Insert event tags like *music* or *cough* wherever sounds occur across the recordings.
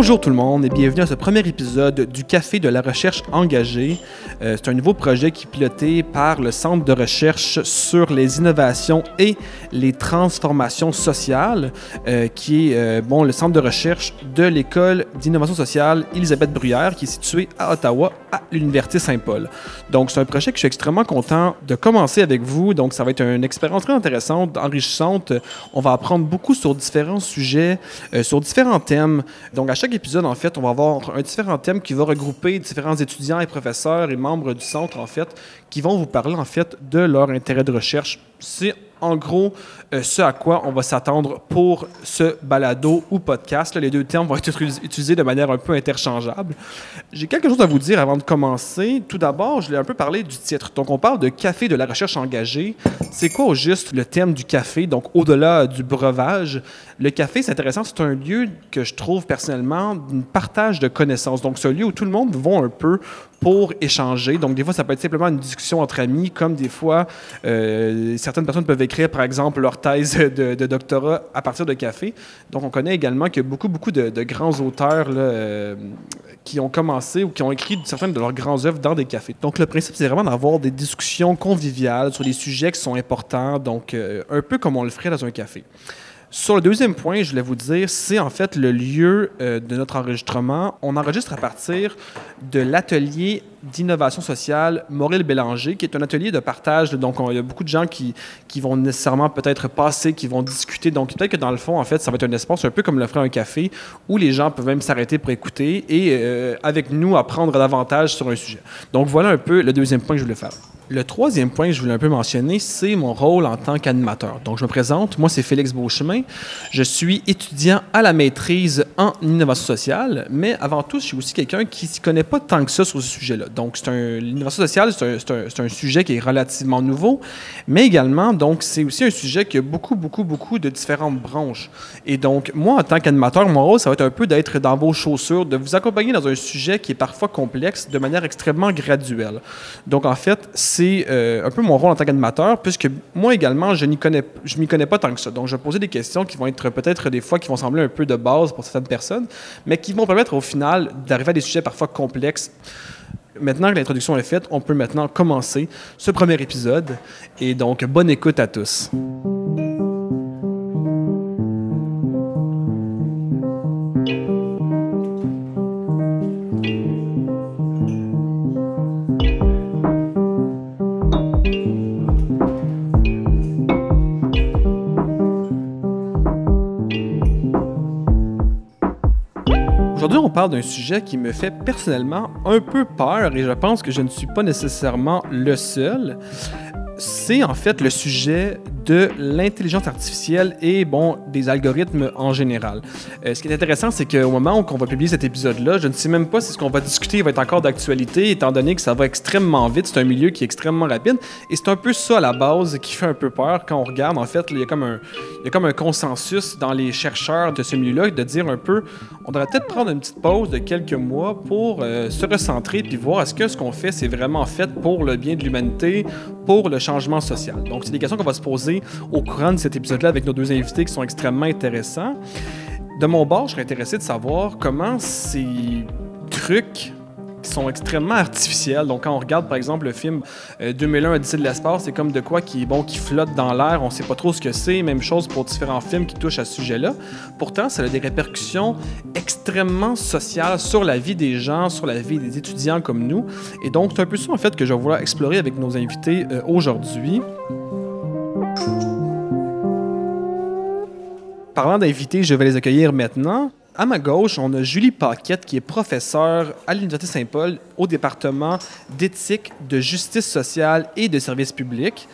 Bonjour tout le monde et bienvenue à ce premier épisode du Café de la recherche engagée. Euh, c'est un nouveau projet qui est piloté par le Centre de recherche sur les innovations et les transformations sociales, euh, qui est euh, le centre de recherche de l'École d'innovation sociale Elisabeth Bruyère, qui est située à Ottawa, à l'Université Saint-Paul. Donc c'est un projet que je suis extrêmement content de commencer avec vous. Donc ça va être une expérience très intéressante, enrichissante. On va apprendre beaucoup sur différents sujets, sur différents thèmes. Donc à chaque épisode, en fait, on va avoir un différent thème qui va regrouper différents étudiants et professeurs et membres du centre, en fait, qui vont vous parler, en fait, de leur intérêt de recherche. C'est en gros euh, ce à quoi on va s'attendre pour ce balado ou podcast. les deux termes vont être utilisés de manière un peu interchangeable. J'ai quelque chose à vous dire avant de commencer. Tout d'abord, je l'ai un peu parlé du titre. Donc, on parle de café de la recherche engagée. C'est quoi au juste le thème du café? Donc, au-delà du breuvage, le café, c'est intéressant. C'est un lieu que je trouve personnellement d'un partage de connaissances. Donc, c'est un lieu où tout le monde va un peu pour échanger. Donc, des fois, ça peut être simplement une discussion entre amis, comme des fois, euh, certaines personnes peuvent écrire, par exemple, leur thèse de, doctorat à partir de café. Donc, on connaît également qu'il y a beaucoup, beaucoup de, grands auteurs euh, qui ont commencé ou qui ont écrit certaines de leurs grands œuvres dans des cafés. Donc, le principe, c'est vraiment d'avoir des discussions conviviales sur des sujets qui sont importants, donc euh, un peu comme on le ferait dans un café. Sur le deuxième point, je voulais vous dire, c'est en fait le lieu euh, de notre enregistrement. On enregistre à partir de l'atelier d'innovation sociale Maurice Bélanger, qui est un atelier de partage. Donc, il y a beaucoup de gens qui, qui vont nécessairement peut-être passer, qui vont discuter. Donc, peut-être que dans le fond, en fait, ça va être un espace un peu comme le ferait un café, où les gens peuvent même s'arrêter pour écouter et euh, avec nous apprendre davantage sur un sujet. Donc, voilà un peu le deuxième point que je voulais faire. Le troisième point que je voulais un peu mentionner, c'est mon rôle en tant qu'animateur. Donc, je me présente. Moi, c'est Félix Beauchemin. Je suis étudiant à la maîtrise en innovation sociale, mais avant tout, je suis aussi quelqu'un qui ne connaît pas tant que ça sur ce sujet-là. Donc, l'innovation sociale, c'est un, un, sujet qui est relativement nouveau, mais également, donc, c'est aussi un sujet qui a beaucoup, beaucoup, beaucoup de différentes branches. Et donc, moi, en tant qu'animateur, mon rôle, ça va être un peu d'être dans vos chaussures, de vous accompagner dans un sujet qui est parfois complexe de manière extrêmement graduelle. Donc, en fait, c'est euh, un peu mon rôle en tant qu'animateur, puisque moi également, je n'y connais, je m'y connais pas tant que ça. Donc, je vais poser des questions qui vont être peut-être des fois qui vont sembler un peu de base pour certaines personnes, mais qui vont permettre au final d'arriver à des sujets parfois complexes. Maintenant que l'introduction est faite, on peut maintenant commencer ce premier épisode. Et donc, bonne écoute à tous. Parle d'un sujet qui me fait personnellement un peu peur et je pense que je ne suis pas nécessairement le seul. C'est en fait le sujet de l'intelligence artificielle et bon, des algorithmes en général. Euh, ce qui est intéressant, c'est qu'au moment où on va publier cet épisode-là, je ne sais même pas si ce qu'on va discuter va être encore d'actualité, étant donné que ça va extrêmement vite. C'est un milieu qui est extrêmement rapide. Et c'est un peu ça, à la base, qui fait un peu peur quand on regarde. En fait, il y a comme un, consensus dans les chercheurs de ce milieu-là de dire un peu, on devrait peut-être prendre une petite pause de quelques mois pour euh, se recentrer puis voir est-ce que ce qu'on fait, c'est vraiment fait pour le bien de l'humanité, pour le social. Donc, c'est des questions qu'on va se poser au courant de cet épisode-là avec nos deux invités qui sont extrêmement intéressants. De mon bord, je serais intéressé de savoir comment ces trucs sont extrêmement artificiels. Donc, quand on regarde, par exemple, le film 2001 euh, Odyssée de l'espace, c'est comme de quoi qui, bon, qui flotte dans l'air. On ne sait pas trop ce que c'est. Même chose pour différents films qui touchent à ce sujet-là. Pourtant, ça a des répercussions extrêmement sociales sur la vie des gens, sur la vie des étudiants comme nous. Et donc, c'est un peu ça, en fait, que je vais vouloir explorer avec nos invités euh, aujourd'hui. Parlant d'invités, je vais les accueillir maintenant. À ma gauche, on a Julie Paquette, qui est professeure à l'Université Saint-Paul au département d'éthique, de justice sociale et de services publics.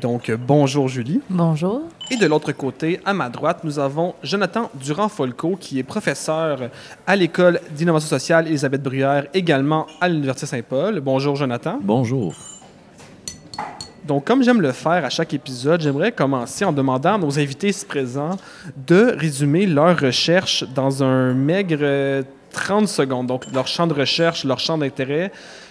Donc, bonjour Julie. Bonjour. Et de l'autre côté, à ma droite, nous avons Jonathan Durand-Folco, qui est professeur à l'École d'innovation sociale Elisabeth Bruyère, également à l'Université Saint-Paul. Bonjour Jonathan. Bonjour. Donc, comme j'aime le faire à chaque épisode, j'aimerais commencer en demandant à nos invités ici présents de résumer leur recherche dans un maigre 30 secondes. Donc, leur champ de recherche, leur champ d'intérêt,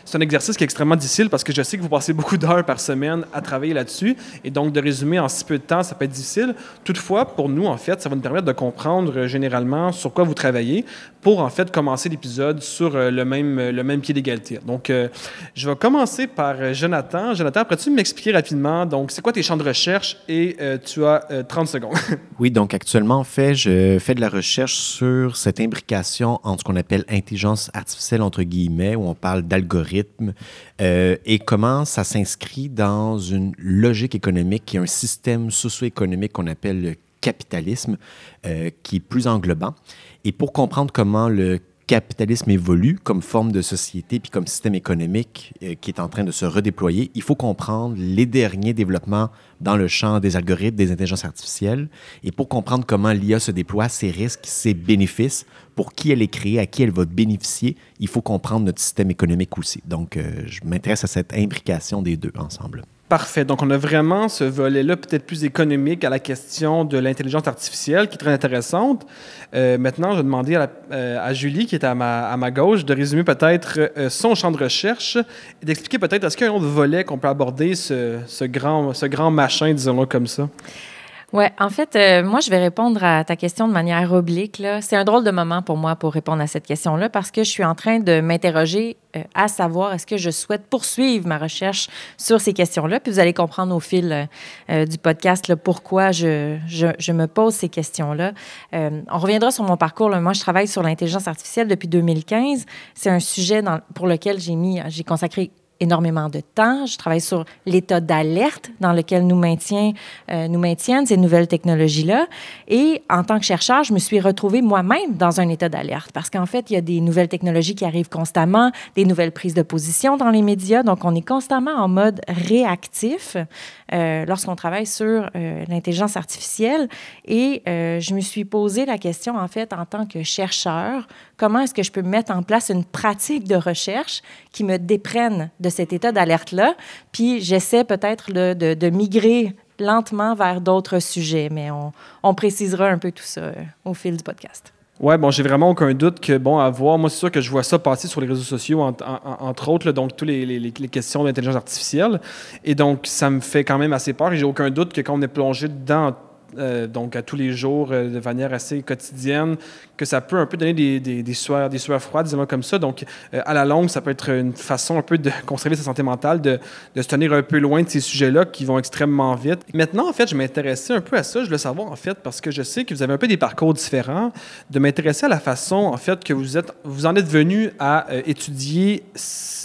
c'est un exercice qui est extrêmement difficile parce que je sais que vous passez beaucoup d'heures par semaine à travailler là-dessus. Et donc, de résumer en si peu de temps, ça peut être difficile. Toutefois, pour nous, en fait, ça va nous permettre de comprendre euh, généralement sur quoi vous travaillez pour, en fait, commencer l'épisode sur euh, le, même, le même pied d'égalité. Donc, je vais commencer par Jonathan. Jonathan, pourrais-tu m'expliquer rapidement, donc, c'est quoi tes champs de recherche et tu as 30 secondes? *laughs* oui, donc, actuellement, en fait, je fais de la recherche sur cette imbrication entre ce qu'on appelle intelligence artificielle, entre guillemets, où on parle d'algorithmes, euh, et comment ça s'inscrit dans une logique économique et un système socio-économique qu'on appelle le capitalisme, euh, qui est plus englobant. Et pour comprendre comment le capitalisme évolue comme forme de société puis comme système économique euh, qui est en train de se redéployer, il faut comprendre les derniers développements dans le champ des algorithmes, des intelligences artificielles. Et pour comprendre comment l'IA se déploie, ses risques, ses bénéfices, pour qui elle est créée, à qui elle va bénéficier, il faut comprendre notre système économique aussi. Donc, euh, je m'intéresse à cette imbrication des deux ensemble. Parfait. Donc, on a vraiment ce volet-là peut-être plus économique à la question de l'intelligence artificielle qui est très intéressante. Euh, maintenant, je vais demander à, euh, à, Julie, qui est à ma, à ma gauche, de résumer peut-être euh, son champ de recherche et d'expliquer peut-être est-ce qu'il y a un autre volet qu'on peut aborder, ce, ce, grand, ce grand machin, disons-le comme ça? Oui, en fait, euh, moi, je vais répondre à ta question de manière oblique. C'est un drôle de moment pour moi pour répondre à cette question-là parce que je suis en train de m'interroger euh, à savoir est-ce que je souhaite poursuivre ma recherche sur ces questions-là. Puis vous allez comprendre au fil euh, du podcast là, pourquoi je, je, je, me pose ces questions-là. on reviendra sur mon parcours. Moi, je travaille sur l'intelligence artificielle depuis 2015. C'est un sujet dans, pour lequel j'ai mis, j'ai consacré énormément de temps. Je travaille sur l'état d'alerte dans lequel nous, euh, nous maintiennent ces nouvelles technologies-là. Et en tant que chercheur, je me suis retrouvée moi-même dans un état d'alerte parce qu'en fait, il y a des nouvelles technologies qui arrivent constamment, des nouvelles prises de position dans les médias. Donc, on est constamment en mode réactif euh, lorsqu'on travaille sur euh, l'intelligence artificielle. Et euh, je me suis posé la question, en fait, en tant que chercheur, comment est-ce que je peux mettre en place une pratique de recherche qui me déprenne de cet état d'alerte-là? Puis j'essaie peut-être de, migrer lentement vers d'autres sujets, mais on, on, précisera un peu tout ça au fil du podcast. Oui, bon, j'ai vraiment aucun doute que, bon, à voir, moi, c'est sûr que je vois ça passer sur les réseaux sociaux, entre autres, donc, toutes les, les, les questions d'intelligence artificielle. Et donc, ça me fait quand même assez peur et j'ai aucun doute que quand on est plongé dedans euh, donc à tous les jours, euh, de manière assez quotidienne, que ça peut un peu donner des, des, des sueurs, des sueurs froides, disons comme ça. Donc, euh, à la longue, ça peut être une façon un peu de *laughs* conserver sa santé mentale, de, se tenir un peu loin de ces sujets-là qui vont extrêmement vite. Maintenant, en fait, je m'intéressais un peu à ça. Je veux savoir, en fait, parce que je sais que vous avez un peu des parcours différents, de m'intéresser à la façon, en fait, que vous êtes, vous en êtes venu à étudier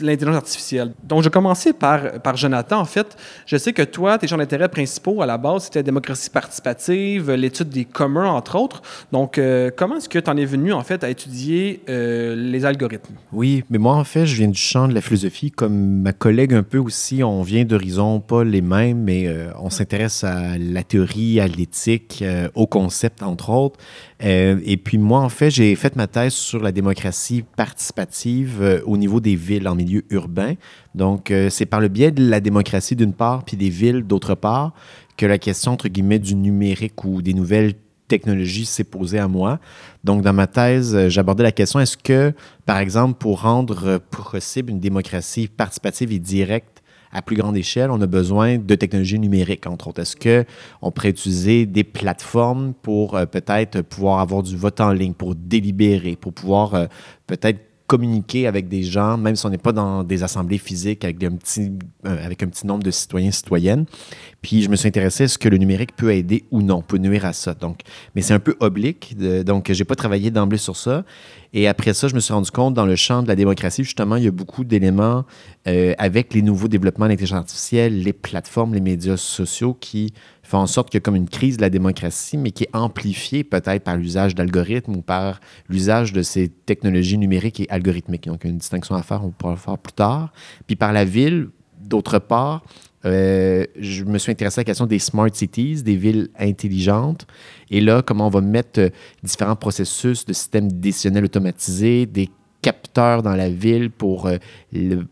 l'intelligence artificielle. Donc, je commencer par, par Jonathan. En fait, je sais que toi, tes champs d'intérêt principaux, à la base, c'était la démocratie participative l'étude des communs, entre autres. Donc, euh, comment est-ce que tu en es venu, en fait, à étudier euh, les algorithmes? Oui, mais moi, en fait, je viens du champ de la philosophie. Comme ma collègue un peu aussi, on vient d'horizons pas les mêmes, mais euh, on s'intéresse à la théorie, à l'éthique, au concept, entre autres. et puis moi, en fait, j'ai fait ma thèse sur la démocratie participative au niveau des villes en milieu urbain. Donc, c'est par le biais de la démocratie d'une part, puis des villes d'autre part, que la question, entre guillemets, du numérique ou des nouvelles technologies s'est posée à moi. Donc, dans ma thèse, euh, j'abordais la question, est-ce que, par exemple, pour rendre possible une démocratie participative et directe à plus grande échelle, on a besoin de technologies numériques, entre autres? Est-ce qu'on pourrait utiliser des plateformes pour euh, peut-être pouvoir avoir du vote en ligne, pour délibérer, pour pouvoir euh, peut-être communiquer avec des gens, même si on n'est pas dans des assemblées physiques avec, un petit, euh, avec un petit nombre de citoyens et citoyennes. Puis je me suis intéressé à ce que le numérique peut aider ou non, peut nuire à ça. Donc, mais c'est un peu oblique, de, donc j'ai pas travaillé d'emblée sur ça. Et après ça, je me suis rendu compte dans le champ de la démocratie, justement, il y a beaucoup d'éléments euh, avec les nouveaux développements de l'intelligence artificielle, les plateformes, les médias sociaux qui font en sorte qu'il y a comme une crise de la démocratie, mais qui est amplifiée peut-être par l'usage d'algorithmes ou par l'usage de ces technologies numériques et algorithmiques. Donc, une distinction à faire, on pourra le faire plus tard. Puis par la ville, d'autre part, euh, je me suis intéressé à la question des smart cities, des villes intelligentes. Et là, comment on va mettre euh, différents processus de systèmes décisionnels automatisés, des capteurs dans la ville pour, euh,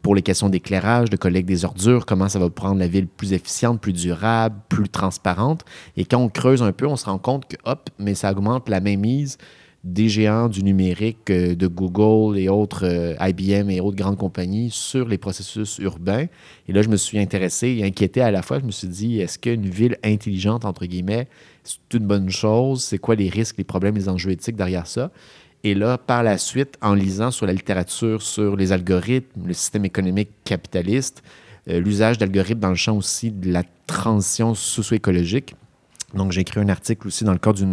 pour les questions d'éclairage, de collecte des ordures, comment ça va prendre la ville plus efficiente, plus durable, plus transparente. Et quand on creuse un peu, on se rend compte que, hop, mais ça augmente la mainmise des géants du numérique, euh, de Google et autres, euh, IBM et autres grandes compagnies sur les processus urbains. Et là, je me suis intéressé et inquiété à la fois. Je me suis dit, est-ce qu'une ville intelligente, entre guillemets, c'est une bonne chose? C'est quoi les risques, les problèmes, les enjeux éthiques derrière ça? Et là, par la suite, en lisant sur la littérature sur les algorithmes, le système économique capitaliste, euh, l'usage d'algorithmes dans le champ aussi de la transition socio-écologique, donc, j'ai écrit un article aussi dans le cadre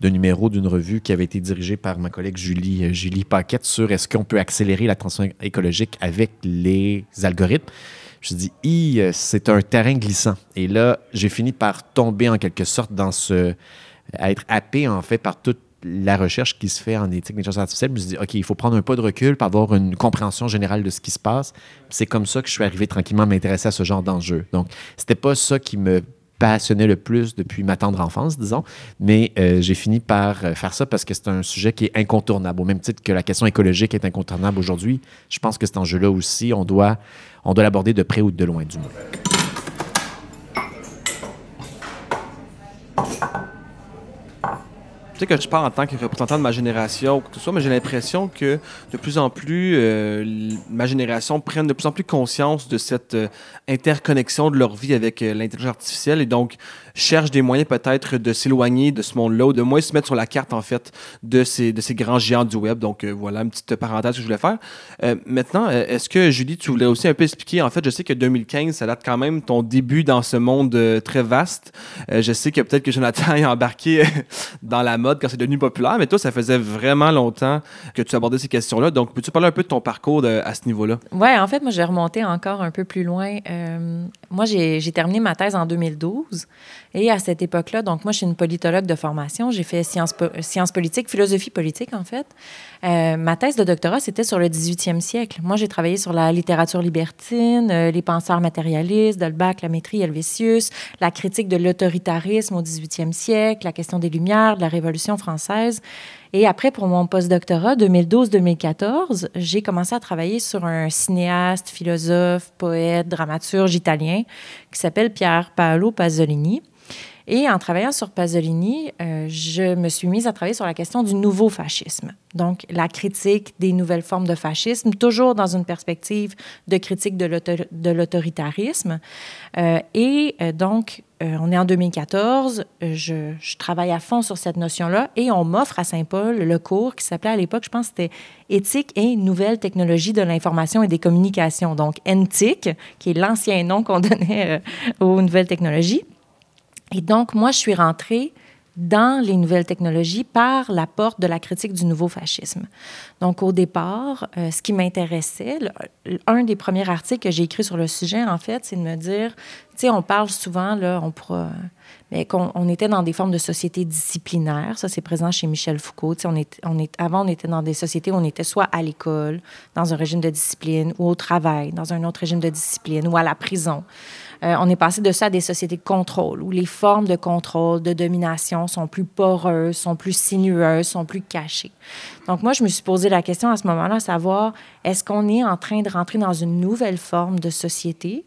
d'un numéro d'une revue qui avait été dirigée par ma collègue Julie, euh, Julie Paquette sur est-ce qu'on peut accélérer la transition écologique avec les algorithmes. Je dis, euh, c'est un terrain glissant. Et là, j'ai fini par tomber en quelque sorte dans ce. à être happé en fait par toute la recherche qui se fait en éthique d'intelligence artificielle. Je me suis dit, OK, il faut prendre un pas de recul pour avoir une compréhension générale de ce qui se passe. C'est comme ça que je suis arrivé tranquillement à m'intéresser à ce genre d'enjeu. Donc, c'était pas ça qui me passionnait le plus depuis ma tendre enfance, disons. Mais euh, j'ai fini par euh, faire ça parce que c'est un sujet qui est incontournable. Au même titre que la question écologique est incontournable aujourd'hui, je pense que cet enjeu-là aussi, on doit, on doit l'aborder de près ou de loin, du moins. Sais que je parle en tant que représentant de ma génération ou que ce soit, mais j'ai l'impression que de plus en plus, euh, ma génération prenne de plus en plus conscience de cette euh, interconnexion de leur vie avec euh, l'intelligence artificielle et donc cherche des moyens peut-être de s'éloigner de ce monde-là ou de moins se mettre sur la carte en fait de ces, de ces grands géants du web. Donc voilà une petite parenthèse que je voulais faire. maintenant, est-ce que Julie, tu voulais aussi un peu expliquer, en fait, je sais que 2015, ça date quand même ton début dans ce monde très vaste. je sais que peut-être que Jonathan est embarqué dans la mode quand c'est devenu populaire, mais toi, ça faisait vraiment longtemps que tu abordais ces questions-là. Donc, peux-tu parler un peu de ton parcours à ce niveau-là? Oui, en fait, moi, je vais remonter encore un peu plus loin. Euh, moi, j'ai terminé ma thèse en 2012. Et à cette époque-là, donc moi, je suis une politologue de formation. J'ai fait sciences, politiques, philosophie politique, en fait. Euh, ma thèse de doctorat, c'était sur le 18e siècle. Moi, j'ai travaillé sur la littérature libertine, euh, les penseurs matérialistes, Dolbach, Lamétrie, Helvétius, la critique de l'autoritarisme au 18e siècle, la question des Lumières, de la Révolution française. Et après, pour mon postdoctorat, 2012-2014, j'ai commencé à travailler sur un cinéaste, philosophe, poète, dramaturge italien qui s'appelle Pierre Paolo Pasolini. Et en travaillant sur Pasolini, euh, je me suis mise à travailler sur la question du nouveau fascisme. Donc, la critique des nouvelles formes de fascisme, toujours dans une perspective de critique de l'autoritarisme. Euh, et euh, donc, on est en 2014, je, je, travaille à fond sur cette notion-là et on m'offre à Saint-Paul le cours qui s'appelait à l'époque, je pense, c'était Éthique et nouvelles technologies de l'information et des communications. Donc, NTIC, qui est l'ancien nom qu'on *laughs* donnait aux nouvelles technologies. Et donc, moi, je suis rentrée dans les nouvelles technologies par la porte de la critique du nouveau fascisme. Donc, au départ, euh, ce qui m'intéressait, un des premiers articles que j'ai écrit sur le sujet, en fait, c'est de me dire, tu sais, on parle souvent, là, on pourra, mais qu'on on était dans des formes de sociétés disciplinaires. Ça, c'est présent chez Michel Foucault. On est, on est, avant, on était dans des sociétés où on était soit à l'école, dans un régime de discipline, ou au travail, dans un autre régime de discipline, ou à la prison. Euh, on est passé de ça à des sociétés de contrôle, où les formes de contrôle, de domination sont plus poreuses, sont plus sinueuses, sont plus cachées. Donc moi, je me suis posé la question à ce moment-là, savoir est-ce qu'on est en train de rentrer dans une nouvelle forme de société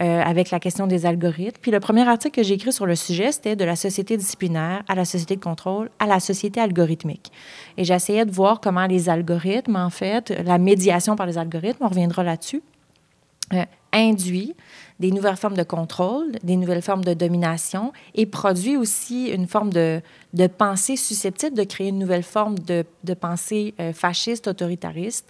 euh, avec la question des algorithmes? Puis le premier article que j'ai écrit sur le sujet, c'était de la société disciplinaire à la société de contrôle à la société algorithmique. Et j'essayais de voir comment les algorithmes, en fait, la médiation par les algorithmes, on reviendra là-dessus, euh, induit des nouvelles formes de contrôle, des nouvelles formes de domination et produit aussi une forme de, de pensée susceptible de créer une nouvelle forme de, de pensée euh, fasciste, autoritariste,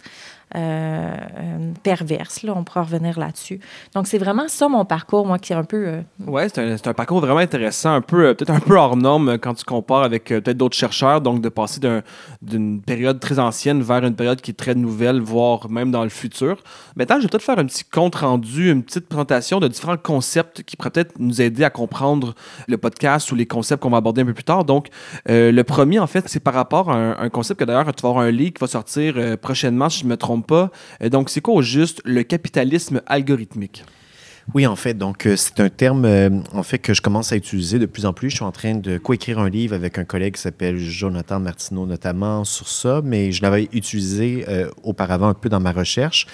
euh, euh, perverse. Là, on pourra revenir là-dessus. Donc, c'est vraiment ça mon parcours, moi, qui est un peu. Oui, c'est un, un, parcours vraiment intéressant, un peu, peut-être un peu hors norme quand tu compares avec peut-être d'autres chercheurs. Donc, de passer d'une période très ancienne vers une période qui est très nouvelle, voire même dans le futur. Maintenant, je vais peut-être faire un petit compte rendu, une petite présentation de différents concepts qui pourraient peut-être nous aider à comprendre le podcast ou les concepts qu'on va aborder un peu plus tard. Donc, le premier, en fait, c'est par rapport à un, concept que d'ailleurs, tu vas avoir un livre qui va sortir prochainement, si je me trompe pas. Euh, donc, c'est quoi au juste le capitalisme algorithmique? Oui, en fait, donc euh, c'est un terme euh, en fait que je commence à utiliser de plus en plus. Je suis en train de coécrire un livre avec un collègue qui s'appelle Jonathan Martineau notamment sur ça, mais je l'avais utilisé auparavant un peu dans ma recherche.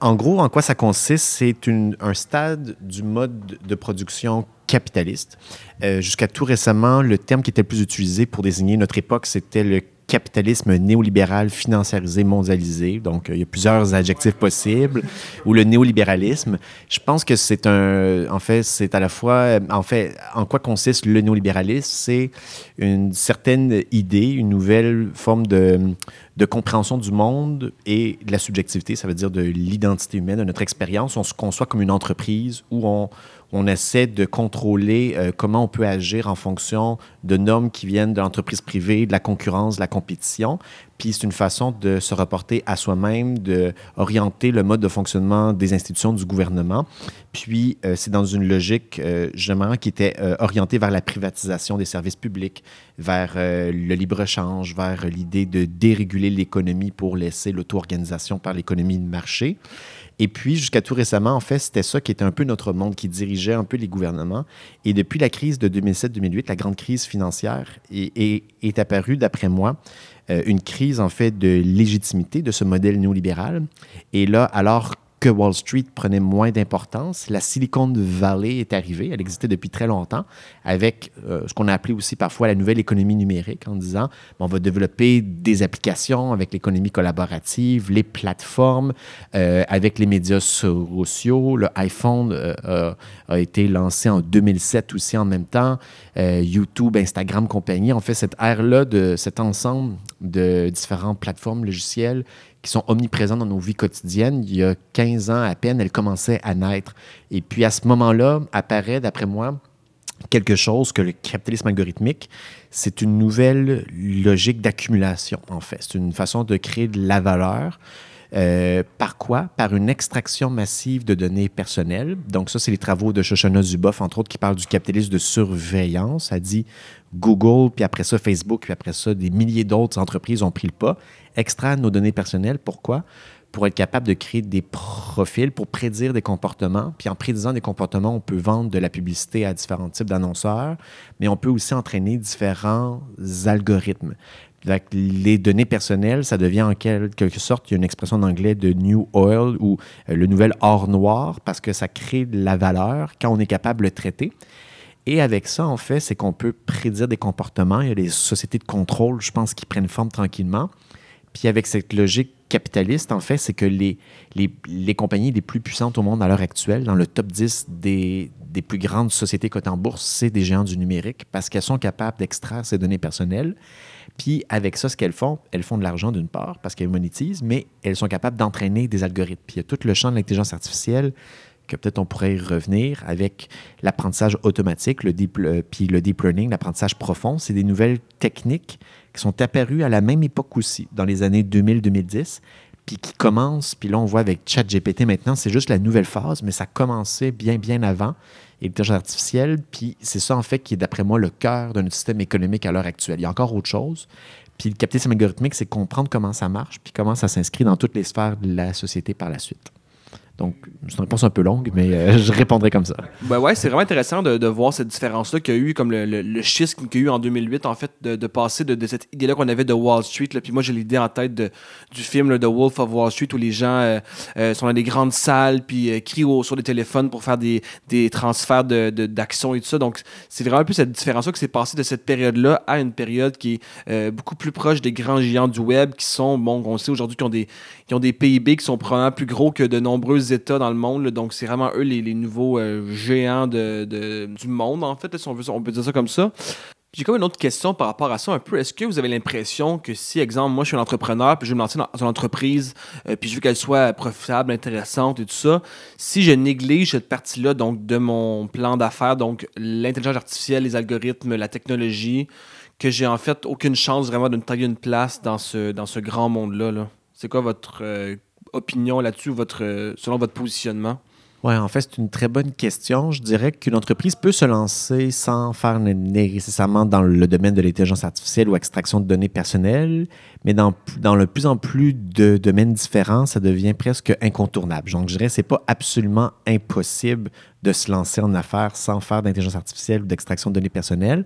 en gros, en quoi ça consiste? C'est un stade du mode de production capitaliste. Jusqu'à tout récemment, le terme qui était le plus utilisé pour désigner notre époque, c'était le capitalisme néolibéral financiarisé mondialisé. Donc, il y a plusieurs adjectifs possibles. Ou le néolibéralisme. Je pense que c'est un. En fait, c'est à la fois. En fait, en quoi consiste le néolibéralisme? C'est une certaine idée, une nouvelle forme de, de compréhension du monde et de la subjectivité, ça veut dire de l'identité humaine, de notre expérience. On se conçoit comme une entreprise où on on essaie de contrôler euh, comment on peut agir en fonction de normes qui viennent de l'entreprise privée, de la concurrence, de la compétition. Puis c'est une façon de se reporter à soi-même, d'orienter le mode de fonctionnement des institutions du gouvernement. Puis euh, c'est dans une logique euh, justement qui était orientée vers la privatisation des services publics, vers le libre-échange, vers l'idée de déréguler l'économie pour laisser l'auto-organisation par l'économie de marché. Et puis, jusqu'à tout récemment, en fait, c'était ça qui était un peu notre monde, qui dirigeait un peu les gouvernements. Et depuis la crise de 2007-2008, la grande crise financière, est, apparue, d'après moi, euh, une crise, en fait, de légitimité de ce modèle néolibéral. Et là, alors Wall Street prenait moins d'importance. La Silicon Valley est arrivée, elle existait depuis très longtemps, avec euh, ce qu'on a appelé aussi parfois la nouvelle économie numérique, en disant on va développer des applications avec l'économie collaborative, les plateformes, euh, avec les médias sociaux. Le iPhone euh, a été lancé en 2007 aussi en même temps. YouTube, Instagram, compagnie. En fait, cette ère-là de cet ensemble de différentes plateformes logicielles qui sont omniprésents dans nos vies quotidiennes. Il y a 15 ans à peine, elles commençaient à naître. Et puis à ce moment-là, apparaît, d'après moi, quelque chose que le capitalisme algorithmique, c'est une nouvelle logique d'accumulation, en fait. C'est une façon de créer de la valeur. Euh, par quoi? Par une extraction massive de données personnelles. Donc ça, c'est les travaux de Shoshana Zuboff, entre autres, qui parlent du capitalisme de surveillance. Elle dit Google, puis après ça Facebook, puis après ça, des milliers d'autres entreprises ont pris le pas extraire nos données personnelles. Pourquoi? Pour être capable de créer des profils, pour prédire des comportements. Puis en prédisant des comportements, on peut vendre de la publicité à différents types d'annonceurs, mais on peut aussi entraîner différents algorithmes. Les données personnelles, ça devient en quelque sorte, il y a une expression en anglais de new oil ou euh, le nouvel or noir parce que ça crée de la valeur quand on est capable de le traiter. Et avec ça, en fait, c'est qu'on peut prédire des comportements. Il y a des sociétés de contrôle, je pense, qui prennent forme tranquillement. Puis avec cette logique capitaliste, en fait, c'est que les, les, compagnies les plus puissantes au monde à l'heure actuelle, dans le top 10 des, des plus grandes sociétés cotées en bourse, c'est des géants du numérique parce qu'elles sont capables d'extraire ces données personnelles. Puis avec ça, ce qu'elles font, elles font de l'argent d'une part parce qu'elles monétisent, mais elles sont capables d'entraîner des algorithmes. Puis il y a tout le champ de l'intelligence artificielle que peut-être on pourrait y revenir avec l'apprentissage automatique, le deep, euh, puis le deep learning, l'apprentissage profond. C'est des nouvelles techniques qui sont apparues à la même époque aussi, dans les années 2000-2010, puis qui commencent, puis là on voit avec ChatGPT maintenant, c'est juste la nouvelle phase, mais ça commençait bien, bien avant, et l'intelligence artificielle, puis c'est ça en fait qui est d'après moi le cœur de notre système économique à l'heure actuelle. Il y a encore autre chose, puis le capitalisme algorithmique, c'est comprendre comment ça marche, puis comment ça s'inscrit dans toutes les sphères de la société par la suite. Donc, c'est une réponse un peu longue, mais euh, *laughs* je répondrai comme ça. Ben ouais, c'est vraiment intéressant de, voir cette différence-là qu'il y a eu, comme le, schisme qu'il y a eu en 2008, en fait, de, passer de, cette idée-là qu'on avait de Wall Street. Là, puis moi, j'ai l'idée en tête de, du film là, The Wolf of Wall Street où les gens euh, euh, sont dans des grandes salles puis crient sur des téléphones pour faire des, des transferts d'actions et tout ça. Donc, c'est vraiment un peu cette différence-là qui s'est passée de cette période-là à une période qui est beaucoup plus proche des grands géants du web qui sont, bon, on sait aujourd'hui qu'ils ont, qui ont des PIB qui sont probablement plus gros que de nombreuses États dans le monde. donc, c'est vraiment eux les, nouveaux euh, géants de, du monde, en fait, si on, veut, on peut dire ça comme ça. J'ai comme une autre question par rapport à ça un peu. Est-ce que vous avez l'impression que si, exemple, moi je suis un entrepreneur, puis je veux me lancer dans une entreprise, euh, puis je veux qu'elle soit profitable, intéressante et tout ça, si je néglige cette partie-là donc de mon plan d'affaires, donc l'intelligence artificielle, les algorithmes, la technologie, que j'ai en fait aucune chance vraiment de me tailler une place dans ce, dans ce grand monde-là. -là, C'est quoi votre euh, opinion là-dessus, votre, selon votre positionnement? Oui, en fait, c'est une très bonne question. Je dirais qu'une entreprise peut se lancer sans faire nécessairement dans le domaine de l'intelligence artificielle ou extraction de données personnelles, mais dans, le plus en plus de domaines différents, ça devient presque incontournable. Donc, je dirais ce n'est pas absolument impossible de se lancer en affaires sans faire d'intelligence artificielle ou d'extraction de données personnelles.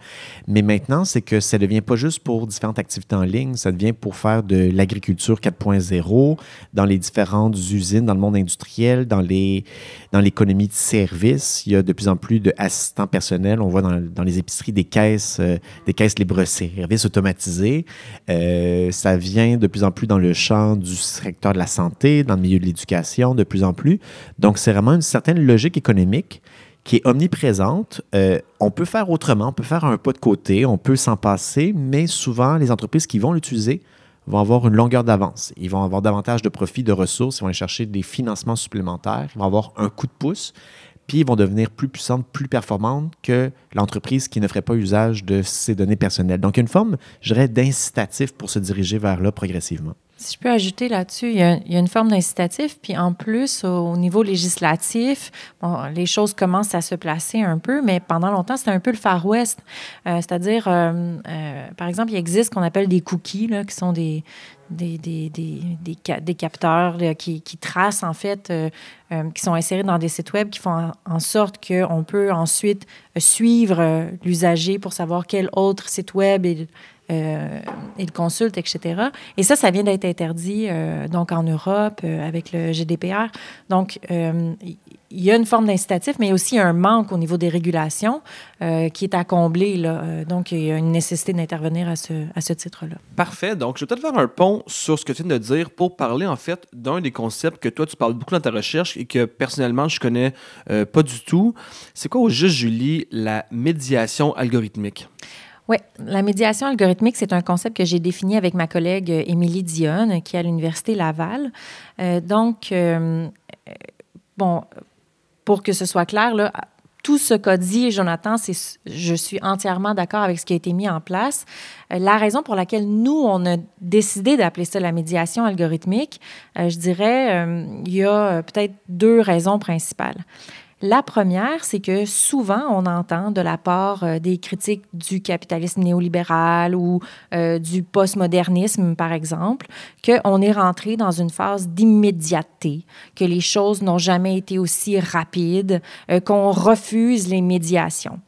Mais maintenant, c'est que ça ne devient pas juste pour différentes activités en ligne, ça devient pour faire de l'agriculture 4.0 dans les différentes usines, dans le monde industriel, dans les dans l'économie de service. Il y a de plus en plus d'assistants personnels. On voit dans, dans, les épiceries des caisses, euh, des caisses libre-service automatisées. Euh, ça vient de plus en plus dans le champ du secteur de la santé, dans le milieu de l'éducation, de plus en plus. Donc, c'est vraiment une certaine logique économique qui est omniprésente. Euh, on peut faire autrement, on peut faire un pas de côté, on peut s'en passer, mais souvent, les entreprises qui vont l'utiliser vont avoir une longueur d'avance. Ils vont avoir davantage de profits, de ressources, ils vont aller chercher des financements supplémentaires, ils vont avoir un coup de pouce, puis ils vont devenir plus puissantes, plus performantes que l'entreprise qui ne ferait pas usage de ces données personnelles. Donc, une forme, je dirais, d'incitatif pour se diriger vers là progressivement. Si je peux ajouter là-dessus, il, y a une forme d'incitatif, puis en plus, au niveau législatif, bon, les choses commencent à se placer un peu, mais pendant longtemps, c'était un peu le Far West. Euh, c'est-à-dire, euh, euh, par exemple, il existe ce qu'on appelle des cookies, là, qui sont des, des, des, des, des, capteurs qui, qui, tracent, en fait, qui sont insérés dans des sites web qui font en, sorte qu'on peut ensuite suivre l'usager pour savoir quel autre site web est euh, il consulte, etc. Et ça, ça vient d'être interdit euh, donc en Europe euh, avec le GDPR. Donc, il y a une forme d'incitatif, mais aussi un manque au niveau des régulations qui est à combler. Donc, il y a une nécessité d'intervenir à ce, à ce titre-là. Parfait. Donc, je vais peut-être faire un pont sur ce que tu viens de dire pour parler en fait d'un des concepts que toi, tu parles beaucoup dans ta recherche et que personnellement, je connais pas du tout. C'est quoi au juste, Julie, la médiation algorithmique? Oui, la médiation algorithmique, c'est un concept que j'ai défini avec ma collègue euh, Émilie Dionne, qui est à l'Université Laval. Euh, donc, euh, bon, pour que ce soit clair, là, tout ce qu'a dit Jonathan, c'est, je suis entièrement d'accord avec ce qui a été mis en place. La raison pour laquelle nous, on a décidé d'appeler ça la médiation algorithmique, je dirais, il y a peut-être deux raisons principales. La première, c'est que souvent, on entend de la part euh, des critiques du capitalisme néolibéral ou euh, du postmodernisme, par exemple, qu'on est rentré dans une phase d'immédiateté, que les choses n'ont jamais été aussi rapides, euh, qu'on refuse les médiations.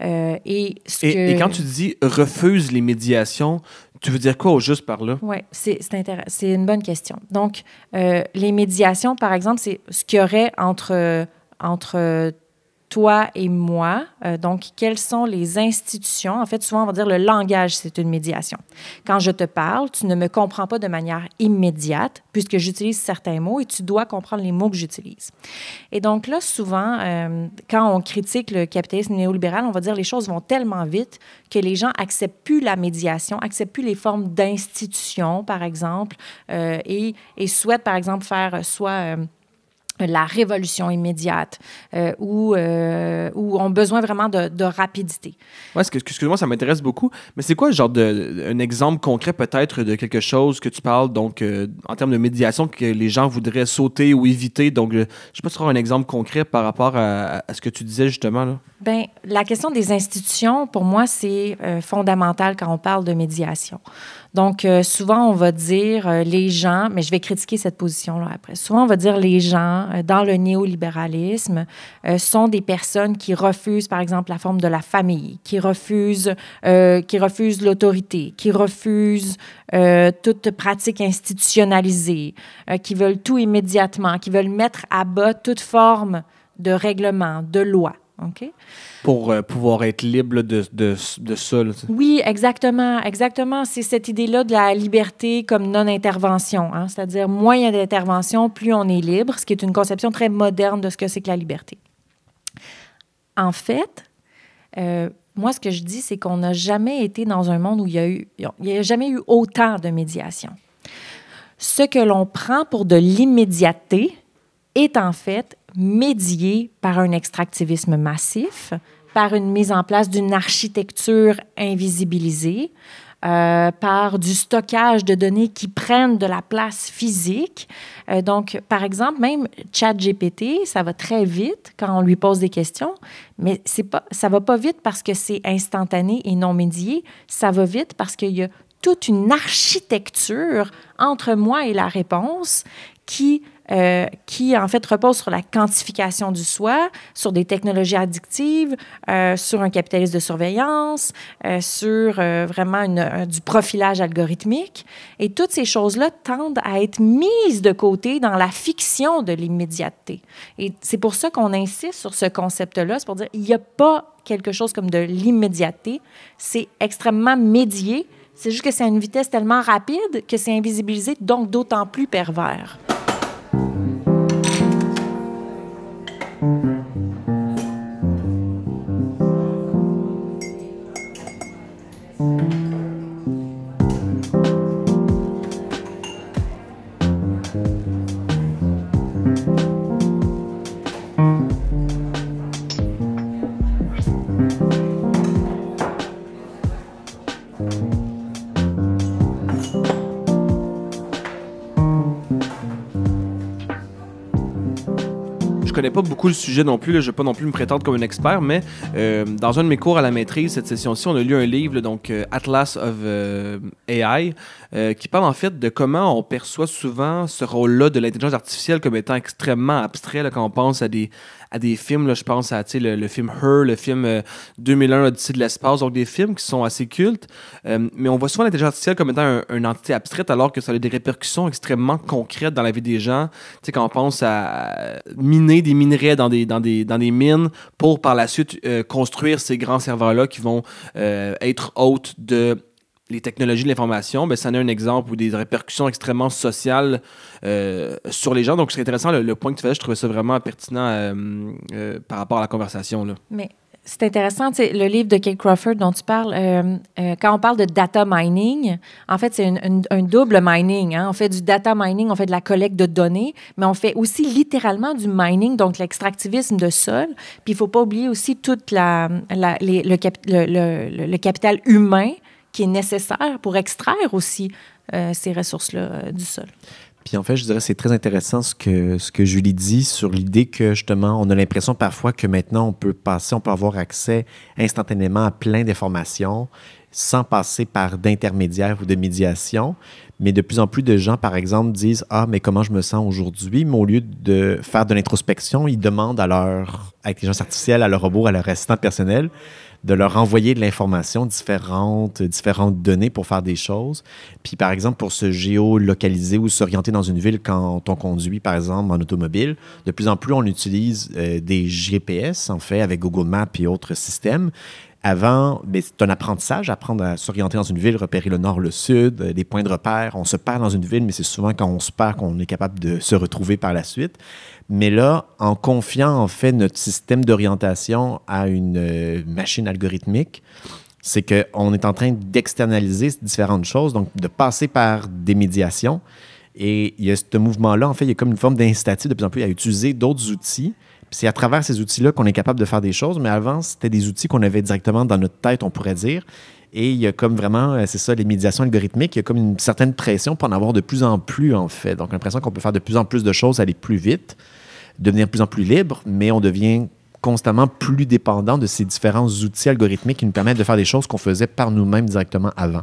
et, et, quand tu dis refuse les médiations, tu veux dire quoi au juste par là? Oui, c'est une bonne question. Donc, les médiations, par exemple, c'est ce qu'il y aurait entre entre toi et moi. Euh, donc, quelles sont les institutions? En fait, souvent, on va dire le langage, c'est une médiation. Quand je te parle, tu ne me comprends pas de manière immédiate, puisque j'utilise certains mots et tu dois comprendre les mots que j'utilise. Et donc là, souvent, euh, quand on critique le capitalisme néolibéral, on va dire les choses vont tellement vite que les gens acceptent plus la médiation, acceptent plus les formes d'institutions, par exemple, euh, et, et, souhaitent, par exemple, faire soit la révolution immédiate euh, ou, euh, ou ont besoin vraiment de, de rapidité. Oui, excuse-moi, ça m'intéresse beaucoup. Mais c'est quoi, genre, de, un exemple concret peut-être de quelque chose que tu parles, donc, euh, en termes de médiation, que les gens voudraient sauter ou éviter? Donc, je ne sais pas si tu un exemple concret par rapport à, à, ce que tu disais justement. Là. Bien, la question des institutions, pour moi, c'est fondamental quand on parle de médiation. Donc, euh, souvent, on va dire euh, les gens, mais je vais critiquer cette position-là après. Souvent, on va dire les gens euh, dans le néolibéralisme sont des personnes qui refusent, par exemple, la forme de la famille, qui refusent, qui refusent l'autorité, qui refusent toute pratique institutionnalisée, qui veulent tout immédiatement, qui veulent mettre à bas toute forme de règlement, de loi. OK? Pour euh, pouvoir être libre de, de, de ça. oui, exactement. Exactement. C'est cette idée-là de la liberté comme non-intervention. Hein? C'est-à-dire, moins il y a d'intervention, plus on est libre, ce qui est une conception très moderne de ce que c'est que la liberté. En fait, euh, moi, ce que je dis, c'est qu'on n'a jamais été dans un monde où il y a eu, il n'y a jamais eu autant de médiation. Ce que l'on prend pour de l'immédiateté est en fait médié par un extractivisme massif, par une mise en place d'une architecture invisibilisée, euh, par du stockage de données qui prennent de la place physique. Euh, donc, par exemple, même ChatGPT, ça va très vite quand on lui pose des questions, mais c'est pas, ça va pas vite parce que c'est instantané et non médié. Ça va vite parce qu'il y a toute une architecture entre moi et la réponse qui euh, qui, en fait, repose sur la quantification du soi, sur des technologies addictives, euh, sur un capitalisme de surveillance, euh, sur vraiment du profilage algorithmique. Et toutes ces choses-là tendent à être mises de côté dans la fiction de l'immédiateté. Et c'est pour ça qu'on insiste sur ce concept-là, c'est pour dire il n'y a pas quelque chose comme de l'immédiateté, c'est extrêmement médié, c'est juste que c'est à une vitesse tellement rapide que c'est invisibilisé, donc d'autant plus pervers. Connais pas beaucoup le sujet non plus. Je ne vais pas non plus me prétendre comme un expert, mais euh, dans un de mes cours à la maîtrise, cette session-ci, on a lu un livre, donc euh, Atlas of euh, AI, qui parle en fait de comment on perçoit souvent ce rôle-là de l'intelligence artificielle comme étant extrêmement abstrait quand on pense à des, à des films. Je pense à le, le film Her, le film 2001 Odyssée de l'espace, donc des films qui sont assez cultes. mais on voit souvent l'intelligence artificielle comme étant une entité abstraite alors que ça a des répercussions extrêmement concrètes dans la vie des gens. Tu quand on pense à miner des minerais dans des, dans des, dans des mines pour par la suite euh, construire ces grands serveurs-là qui vont euh, être hôtes de les technologies de l'information, ben, ça en est un exemple ou des répercussions extrêmement sociales euh, sur les gens. Donc, c'est intéressant le, point que tu fais. Je trouvais ça vraiment pertinent par rapport à la conversation. Là. Mais c'est intéressant, le livre de Kate Crawford dont tu parles, euh, euh, quand on parle de data mining, en fait, c'est un double mining. Hein. On fait du data mining, on fait de la collecte de données, mais on fait aussi littéralement du mining, donc l'extractivisme de sol. Puis il ne faut pas oublier aussi tout la, le, capital humain qui est nécessaire pour extraire aussi euh, ces ressources-là du sol. Puis en fait, je dirais c'est très intéressant ce que, ce que Julie dit sur l'idée que justement, on a l'impression parfois que maintenant on peut passer, on peut avoir accès instantanément à plein d'informations sans passer par d'intermédiaires ou de médiation. Mais de plus en plus de gens, par exemple, disent Ah, mais comment je me sens aujourd'hui? Mais au lieu de faire de l'introspection, ils demandent à leur intelligence artificielle, à leur robot, à leur assistant personnel de leur envoyer de l'information différentes, différentes données pour faire des choses. Puis, par exemple, pour se géolocaliser ou s'orienter dans une ville quand on conduit, par exemple, en automobile, de plus en plus, on utilise euh, des GPS, en fait, avec Google Maps et autres systèmes. Avant, ben, c'est un apprentissage, apprendre à s'orienter dans une ville, repérer le nord, le sud, euh, des points de repère. On se perd dans une ville, mais c'est souvent quand on se perd qu'on est capable de se retrouver par la suite. Mais là, en confiant en fait notre système d'orientation à une euh, machine algorithmique, c'est qu'on est en train d'externaliser différentes choses, donc de passer par des médiations. Et il y a ce mouvement-là, en fait, il y a comme une forme d'incitatif de plus en plus à utiliser d'autres outils. C'est à travers ces outils-là qu'on est capable de faire des choses, mais avant, c'était des outils qu'on avait directement dans notre tête, on pourrait dire. Et il y a comme vraiment, euh, c'est ça, les médiations algorithmiques, il y a comme une certaine pression pour en avoir de plus en plus, en fait. Donc, l'impression qu'on peut faire de plus en plus de choses, aller plus vite devenir de plus en plus libre, mais on devient constamment plus dépendant de ces différents outils algorithmiques qui nous permettent de faire des choses qu'on faisait par nous-mêmes directement avant.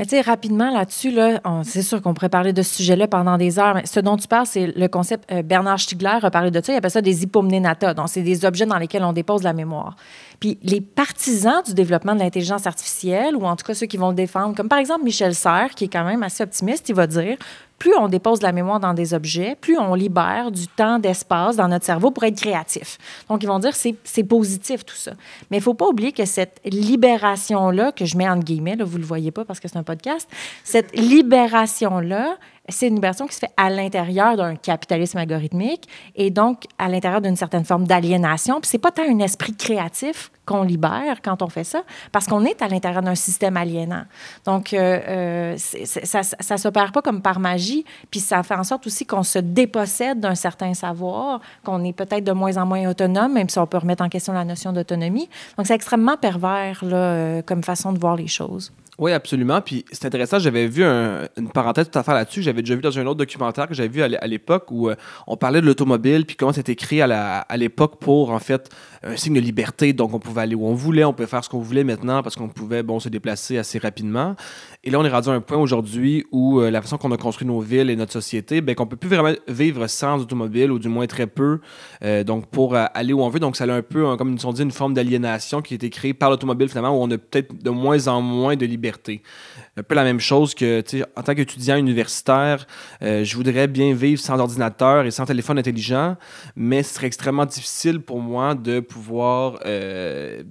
Mais tu sais, rapidement là-dessus, là, c'est sûr qu'on pourrait parler de ce sujet-là pendant des heures, mais ce dont tu parles, c'est le concept, euh, Bernard Stiegler a parlé de ça, il appelle ça des hypomnénata. Donc, c'est des objets dans lesquels on dépose la mémoire. Puis les partisans du développement de l'intelligence artificielle, ou en tout cas ceux qui vont le défendre, comme par exemple Michel Serres, qui est quand même assez optimiste, il va dire plus on dépose la mémoire dans des objets, plus on libère du temps, d'espace dans notre cerveau pour être créatif. Donc, ils vont dire que c'est positif tout ça. Mais il ne faut pas oublier que cette libération-là, que je mets entre guillemets, vous ne le voyez pas parce que c'est un podcast, cette libération-là, c'est une libération qui se fait à l'intérieur d'un capitalisme algorithmique et donc à l'intérieur d'une certaine forme d'aliénation. Puis c'est pas tant un esprit créatif qu'on libère quand on fait ça, parce qu'on est à l'intérieur d'un système aliénant. Donc, euh, euh, ça ne s'opère pas comme par magie, puis ça fait en sorte aussi qu'on se dépossède d'un certain savoir, qu'on est peut-être de moins en moins autonome, même si on peut remettre en question la notion d'autonomie. Donc, c'est extrêmement pervers là, euh, comme façon de voir les choses. Oui, absolument. Puis c'est intéressant, j'avais vu une parenthèse tout à faire là-dessus. J'avais déjà vu dans un autre documentaire que j'avais vu à l'époque où euh, on parlait de l'automobile, puis comment c'était écrit à l'époque pour, en fait, un signe de liberté. Donc, on pouvait aller où on voulait, on pouvait faire ce qu'on voulait maintenant parce qu'on pouvait, bon, se déplacer assez rapidement. Et là, on est rendu à un point aujourd'hui où euh, la façon qu'on a construit nos villes et notre société, bien, qu'on peut plus vraiment vivre sans automobile, ou du moins très peu, euh, donc pour aller où on veut. Donc, ça a un peu, comme ils ont dit, une forme d'aliénation qui a été créée par l'automobile, finalement, où on a peut-être de moins en moins de liberté un peu la même chose que, en tant qu'étudiant universitaire, euh, je voudrais bien vivre sans ordinateur et sans téléphone intelligent, mais ce serait extrêmement difficile pour moi de pouvoir euh,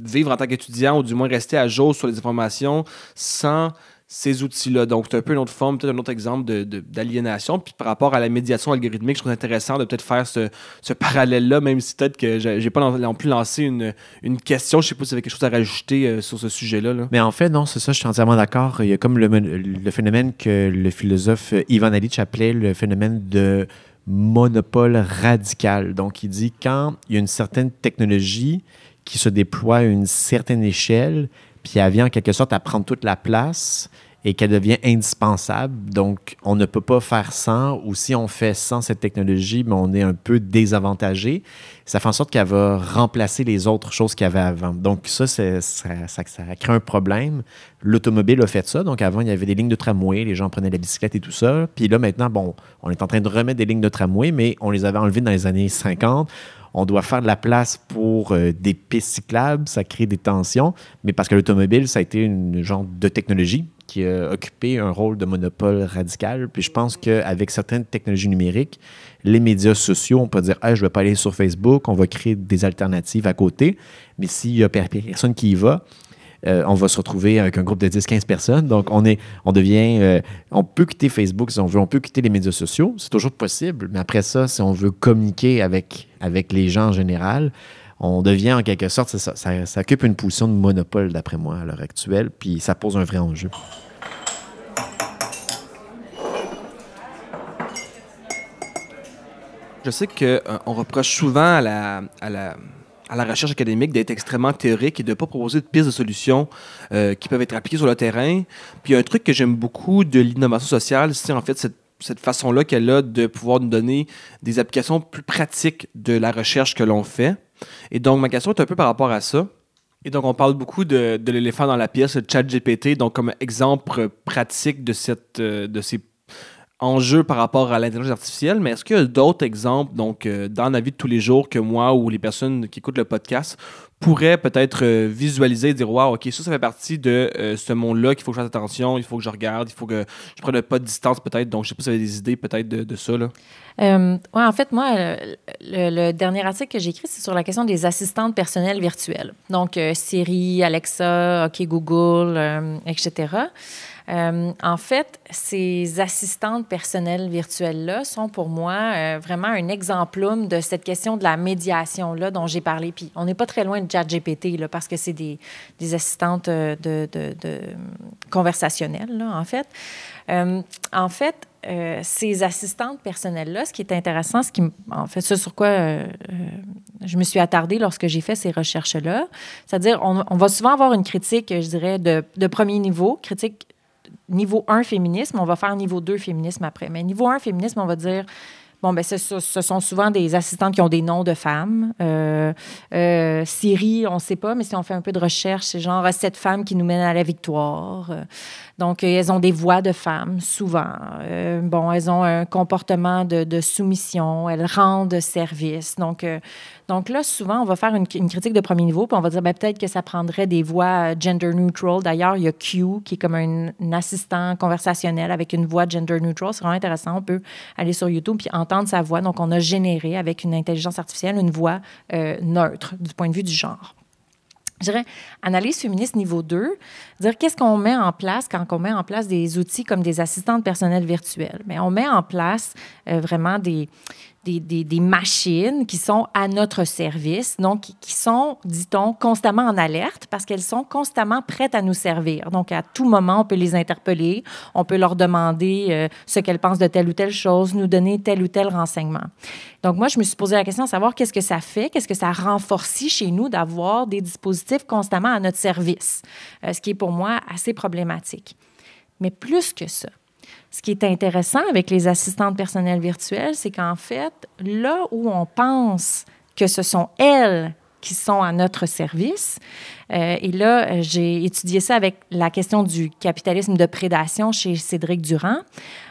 vivre en tant qu'étudiant ou du moins rester à jour sur les informations sans ces outils-là. Donc, c'est un peu une autre forme, peut-être un autre exemple d'aliénation. De, Puis par rapport à la médiation algorithmique, je trouve intéressant de peut-être faire ce, parallèle-là, même si peut-être que j'ai pas non plus lancé une, une question. Je sais pas si vous avez quelque chose à rajouter euh, sur ce sujet-là. Mais en fait, non, c'est ça, je suis entièrement d'accord. Il y a comme le, le, phénomène que le philosophe Ivan Illich appelait le phénomène de monopole radical. Donc, il dit quand il y a une certaine technologie qui se déploie à une certaine échelle, puis elle vient en quelque sorte à prendre toute la place et qu'elle devient indispensable. Donc, on ne peut pas faire sans, ou si on fait sans cette technologie, mais on est un peu désavantagé. Ça fait en sorte qu'elle va remplacer les autres choses qu'il y avait avant. Donc, ça, ça, ça, ça, crée un problème. L'automobile a fait ça. Donc, avant, il y avait des lignes de tramway, les gens prenaient la bicyclette et tout ça. Puis là, maintenant, bon, on est en train de remettre des lignes de tramway, mais on les avait enlevées dans les années 50 on doit faire de la place pour euh, des pistes cyclables, ça crée des tensions, mais parce que l'automobile, ça a été une genre de technologie qui a occupé un rôle de monopole radical. Puis je pense qu'avec certaines technologies numériques, les médias sociaux, on peut dire je ne vais pas aller sur Facebook, on va créer des alternatives à côté. Mais s'il n'y a personne qui y va, euh, on va se retrouver avec un groupe de 10-15 personnes. Donc, on, est, on devient. Euh, on peut quitter Facebook si on veut, on peut quitter les médias sociaux. C'est toujours possible. Mais après ça, si on veut communiquer avec, les gens en général, on devient en quelque sorte, ça, occupe une position de monopole, d'après moi, à l'heure actuelle. Puis ça pose un vrai enjeu. Je sais qu'on euh, reproche souvent à la à la recherche académique d'être extrêmement théorique et de ne pas proposer de pistes de solutions euh, qui peuvent être appliquées sur le terrain. Puis un truc que j'aime beaucoup de l'innovation sociale, c'est en fait cette, façon-là qu'elle a de pouvoir nous donner des applications plus pratiques de la recherche que l'on fait. Et donc, ma question est un peu par rapport à ça. Et donc, on parle beaucoup de, de l'éléphant dans la pièce, le chat GPT, donc comme exemple pratique de, cette, euh, de ces enjeu par rapport à l'intelligence artificielle, mais est-ce qu'il y a d'autres exemples donc, euh, dans la vie de tous les jours que moi ou les personnes qui écoutent le podcast pourraient peut-être euh, visualiser et dire Waouh, OK, ça, ça fait partie de euh, ce monde-là qu'il faut que je fasse attention, il faut que je regarde, il faut que je prenne pas de distance peut-être. Donc, je sais pas si vous avez des idées peut-être de, de, ça. Là. Ouais, en fait, moi, le, dernier article que j'ai écrit, c'est sur la question des assistantes personnelles virtuelles. Donc, Siri, Alexa, OK Google, etc. Euh, en fait, ces assistantes personnelles virtuelles-là sont pour moi euh, vraiment un exemplum de cette question de la médiation-là dont j'ai parlé. Puis on n'est pas très loin de ChatGPT, là, parce que c'est des, assistantes euh, de, conversationnelles, en fait. en fait, ces assistantes personnelles-là, ce qui est intéressant, ce qui, en fait, ce sur quoi je me suis attardée lorsque j'ai fait ces recherches-là, c'est-à-dire, on, va souvent avoir une critique, je dirais, de, premier niveau, critique niveau 1 féminisme, on va faire niveau 2 féminisme après. Mais niveau 1 féminisme, on va dire Bon, ben ce, sont souvent des assistantes qui ont des noms de femmes. Euh, euh, Siri, on ne sait pas, mais si on fait un peu de recherche, c'est genre cette femme qui nous mène à la victoire. Donc, elles ont des voix de femmes, souvent. Euh, bon, elles ont un comportement de, soumission, elles rendent service. Donc, euh, donc là, souvent, on va faire une, critique de premier niveau, puis on va dire ben, peut-être que ça prendrait des voix gender neutral. D'ailleurs, il y a Q, qui est comme un, assistant conversationnel avec une voix gender neutral. C'est vraiment intéressant. On peut aller sur YouTube puis entendre sa voix. Donc, on a généré avec une intelligence artificielle une voix euh, neutre du point de vue du genre je dirais, analyse féministe niveau 2, dire qu'est-ce qu'on met en place quand on met en place des outils comme des assistantes personnelles virtuelles. Mais on met en place euh, vraiment des, des, machines qui sont à notre service, donc qui sont, dit-on, constamment en alerte parce qu'elles sont constamment prêtes à nous servir. Donc, à tout moment, on peut les interpeller, on peut leur demander euh, ce qu'elles pensent de telle ou telle chose, nous donner tel ou tel renseignement. Donc, moi, je me suis posé la question de savoir qu'est-ce que ça fait, qu'est-ce que ça renforce chez nous d'avoir des dispositifs dispositif constamment à notre service, ce qui est pour moi assez problématique. Mais plus que ça, ce qui est intéressant avec les assistantes personnelles virtuelles, c'est qu'en fait, là où on pense que ce sont elles qui sont à notre service. Euh, et là, j'ai étudié ça avec la question du capitalisme de prédation chez Cédric Durand.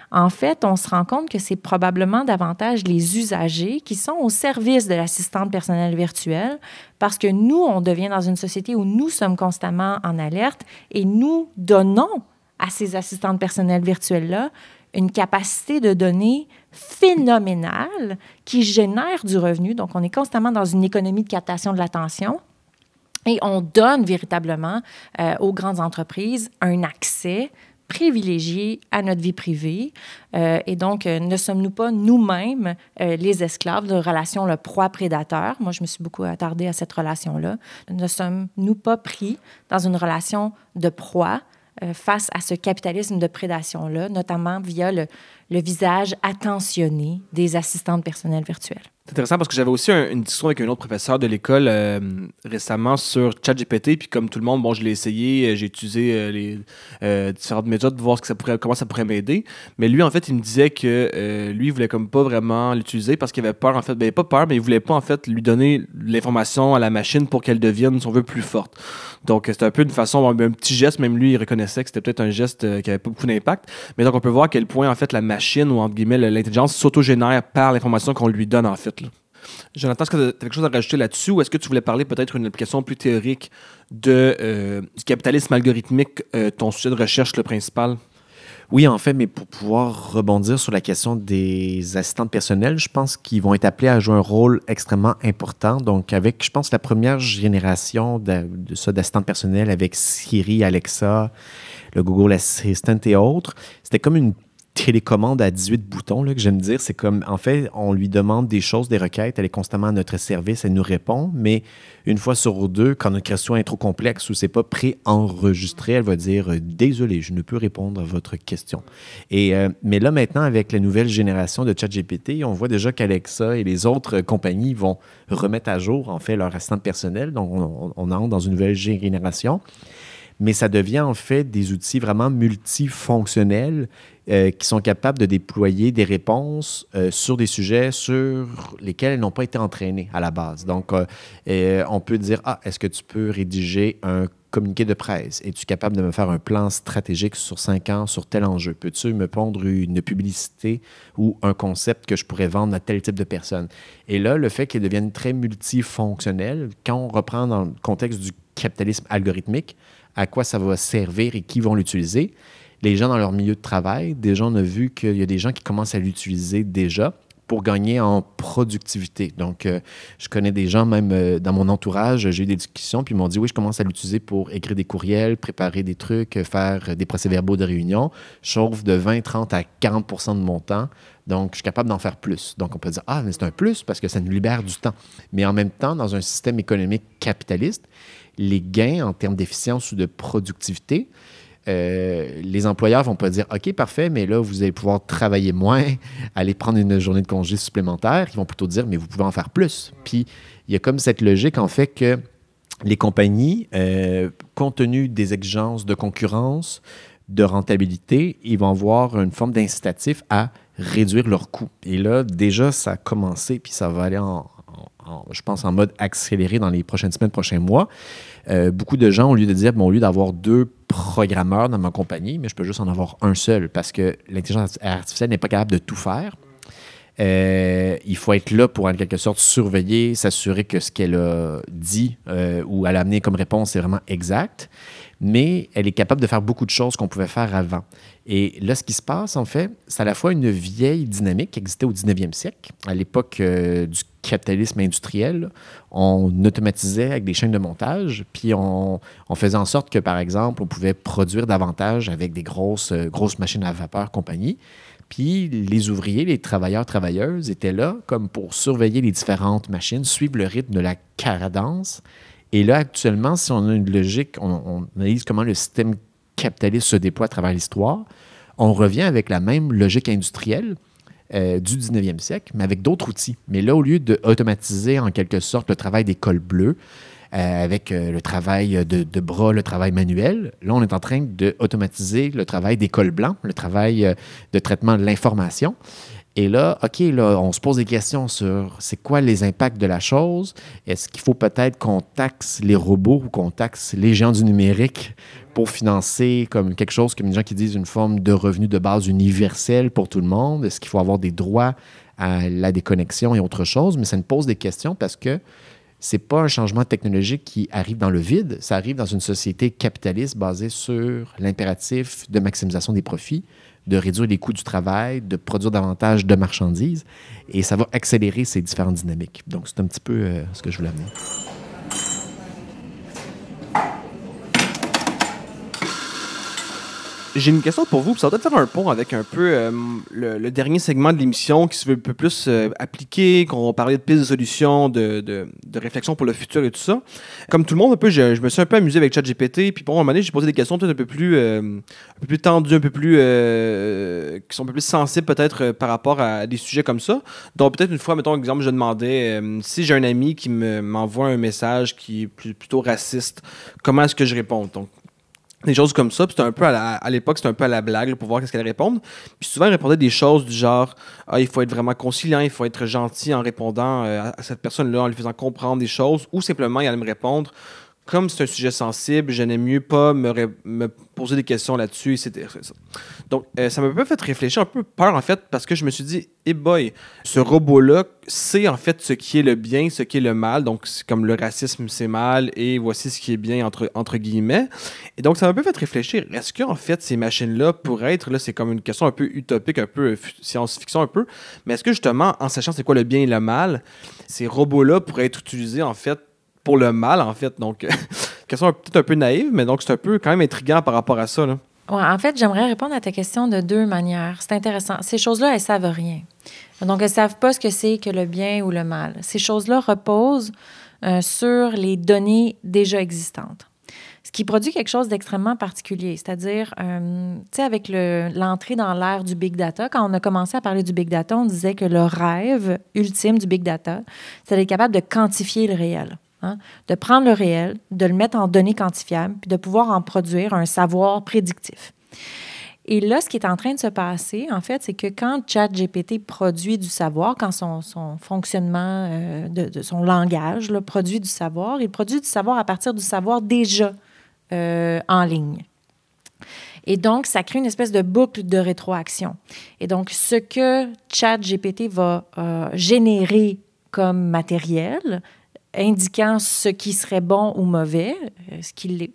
En fait, on se rend compte que c'est probablement davantage les usagers qui sont au service de l'assistante personnelle virtuelle parce que nous, on devient dans une société où nous sommes constamment en alerte et nous donnons à ces assistantes personnelles virtuelles-là une capacité de données phénoménale qui génère du revenu. Donc, on est constamment dans une économie de captation de l'attention. Et on donne véritablement euh, aux grandes entreprises un accès privilégié à notre vie privée. Euh, et donc, euh, ne sommes-nous pas nous-mêmes les esclaves de relation le proie-prédateur? Moi, je me suis beaucoup attardée à cette relation-là. Ne sommes-nous pas pris dans une relation de proie face à ce capitalisme de prédation-là, notamment via le, le visage attentionné des assistantes personnelles virtuelles. C'est intéressant parce que j'avais aussi une discussion avec un autre professeur de l'école euh, récemment sur ChatGPT. Puis comme tout le monde, bon, je l'ai essayé, euh, j'ai utilisé euh, les différentes méthodes pour voir ce que ça pourrait, comment ça pourrait m'aider. Mais lui, en fait, il me disait que lui, il voulait comme pas vraiment l'utiliser parce qu'il avait peur, en fait. Ben, pas peur, mais il voulait pas, en fait, lui donner l'information à la machine pour qu'elle devienne, si on veut, plus forte. Donc, c'était un peu une façon, un petit geste. Même lui, il reconnaissait que c'était peut-être un geste qui avait pas beaucoup d'impact. Mais donc, on peut voir à quel point, en fait, la machine ou, entre guillemets, l'intelligence s'autogénère par l'information qu'on lui donne, en fait. Jonathan, est-ce que tu as quelque chose à rajouter là-dessus ou est-ce que tu voulais parler peut-être d'une application plus théorique de, euh, du capitalisme algorithmique, euh, ton sujet de recherche le principal? Oui, en fait, mais pour pouvoir rebondir sur la question des assistantes personnelles, je pense qu'ils vont être appelés à jouer un rôle extrêmement important. Donc, avec, je pense, la première génération de, de ça, d'assistantes personnelles avec Siri, Alexa, le Google Assistant et autres, c'était comme une télécommande à 18 boutons, là, que j'aime dire. C'est comme, en fait, on lui demande des choses, des requêtes, elle est constamment à notre service, elle nous répond, mais une fois sur deux, quand notre question est trop complexe ou c'est pas pré-enregistré, elle va dire euh, Désolé, je ne peux répondre à votre question. Euh, mais là, maintenant, avec la nouvelle génération de ChatGPT, on voit déjà qu'Alexa et les autres compagnies vont remettre à jour, en fait, leur assistant personnel. Donc, on, on entre dans une nouvelle génération mais ça devient en fait des outils vraiment multifonctionnels euh, qui sont capables de déployer des réponses euh, sur des sujets sur lesquels elles n'ont pas été entraînées à la base. Donc, euh, on peut dire, ah, est-ce que tu peux rédiger un communiqué de presse? Es-tu capable de me faire un plan stratégique sur cinq ans sur tel enjeu? Peux-tu me pondre une publicité ou un concept que je pourrais vendre à tel type de personne? Et là, le fait qu'ils deviennent très multifonctionnels, quand on reprend dans le contexte du capitalisme algorithmique, à quoi ça va servir et qui vont l'utiliser. Les gens dans leur milieu de travail, déjà, on a vu qu'il y a des gens qui commencent à l'utiliser déjà pour gagner en productivité. Donc, euh, je connais des gens, même euh, dans mon entourage, j'ai eu des discussions, puis ils m'ont dit, oui, je commence à l'utiliser pour écrire des courriels, préparer des trucs, faire des procès-verbaux de réunion. Je sauve de 20, 30 à 40% de mon temps. Donc, je suis capable d'en faire plus. Donc, on peut dire, ah, mais c'est un plus parce que ça nous libère du temps. Mais en même temps, dans un système économique capitaliste, les gains en termes d'efficience ou de productivité, euh, les employeurs vont pas dire OK, parfait, mais là, vous allez pouvoir travailler moins, *laughs* aller prendre une journée de congé supplémentaire. Ils vont plutôt dire Mais vous pouvez en faire plus. Puis, il y a comme cette logique, en fait, que les compagnies, euh, compte tenu des exigences de concurrence, de rentabilité, ils vont avoir une forme d'incitatif à réduire leurs coûts. Et là, déjà, ça a commencé, puis ça va aller en, je pense, en mode accéléré dans les prochaines semaines, prochains mois. Euh, beaucoup de gens, au lieu de dire, bon, au lieu d'avoir deux programmeurs dans ma compagnie, mais je peux juste en avoir un seul parce que l'intelligence artificielle n'est pas capable de tout faire. Euh, il faut être là pour, en quelque sorte, surveiller, s'assurer que ce qu'elle a dit euh, ou elle a amené comme réponse est vraiment exact mais elle est capable de faire beaucoup de choses qu'on pouvait faire avant. Et là, ce qui se passe, en fait, c'est à la fois une vieille dynamique qui existait au 19e siècle, à l'époque euh, du capitalisme industriel. On automatisait avec des chaînes de montage, puis on, faisait en sorte que, par exemple, on pouvait produire davantage avec des grosses, euh, grosses machines à vapeur, compagnie. Puis les ouvriers, les travailleurs, travailleuses étaient là comme pour surveiller les différentes machines, suivre le rythme de la cadence et là, actuellement, si on a une logique, on, analyse comment le système capitaliste se déploie à travers l'histoire, on revient avec la même logique industrielle euh, du 19e siècle, mais avec d'autres outils. Mais là, au lieu d'automatiser en quelque sorte le travail des cols bleus, avec le travail de, de, bras, le travail manuel. Là, on est en train d'automatiser le travail des cols blancs, le travail de traitement de l'information. Et là, OK, là, on se pose des questions sur c'est quoi les impacts de la chose? Est-ce qu'il faut peut-être qu'on taxe les robots ou qu'on taxe les géants du numérique pour financer comme quelque chose, comme les gens qui disent une forme de revenu de base universel pour tout le monde? Est-ce qu'il faut avoir des droits à la déconnexion et autre chose? Mais ça nous pose des questions parce que c'est pas un changement technologique qui arrive dans le vide, ça arrive dans une société capitaliste basée sur l'impératif de maximisation des profits de réduire les coûts du travail, de produire davantage de marchandises. Et ça va accélérer ces différentes dynamiques. Donc, c'est un petit peu euh, ce que je voulais amener. J'ai une question pour vous. Ça va peut-être faire un pont avec un peu euh, le, dernier segment de l'émission qui se veut un peu plus euh, appliquer, qu'on va parler de pistes de solutions, de, de, réflexion pour le futur et tout ça. Comme tout le monde, un peu, je, me suis un peu amusé avec ChatGPT. Puis à un moment donné, j'ai posé des questions peut-être un peu plus, euh, un peu plus tendues, un peu plus, qui sont un peu plus sensibles peut-être par rapport à des sujets comme ça. Donc peut-être une fois, mettons exemple, je demandais si j'ai un ami qui m'envoie un message qui est plutôt raciste, comment est-ce que je réponds? Des choses comme ça. Puis un peu à, l'époque, c'était un peu à la blague pour voir qu'est-ce qu'elle répondre. Puis souvent, elle répondait des choses du genre ah, il faut être vraiment conciliant, il faut être gentil en répondant euh, à cette personne-là, en lui faisant comprendre des choses, ou simplement, elle me répondre comme c'est un sujet sensible, je n'aime mieux pas me, poser des questions là-dessus. Donc, euh, ça m'a un peu fait réfléchir, un peu peur en fait, parce que je me suis dit, hey boy, ce robot-là sait en fait ce qui est le bien, ce qui est le mal. Donc, comme le racisme, c'est mal, et voici ce qui est bien, entre, entre guillemets. Et donc, ça m'a un peu fait réfléchir. Est-ce qu'en fait, ces machines-là pourraient être, là, c'est comme une question un peu utopique, un peu science-fiction, un peu, mais est-ce que justement, en sachant c'est quoi le bien et le mal, ces robots-là pourraient être utilisés en fait pour le mal, en fait. Donc, *laughs* question peut-être un peu naïve, mais donc c'est un peu quand même intriguant par rapport à ça. Là. En fait, j'aimerais répondre à ta question de deux manières. C'est intéressant. Ces choses-là, elles savent rien. Donc, elles savent pas ce que c'est que le bien ou le mal. Ces choses-là reposent euh, sur les données déjà existantes. Ce qui produit quelque chose d'extrêmement particulier, c'est-à-dire, euh, tu sais, avec l'entrée dans l'ère du big data, quand on a commencé à parler du big data, on disait que le rêve ultime du big data, c'est d'être capable de quantifier le réel. Hein, de prendre le réel, de le mettre en données quantifiables, puis de pouvoir en produire un savoir prédictif. Et là, ce qui est en train de se passer, en fait, c'est que quand ChatGPT produit du savoir, quand son, fonctionnement euh, de, son langage produit du savoir, il produit du savoir à partir du savoir déjà euh, en ligne. Et donc, ça crée une espèce de boucle de rétroaction. Et donc, ce que ChatGPT va euh, générer comme matériel indiquant ce qui serait bon ou mauvais, euh, ce qui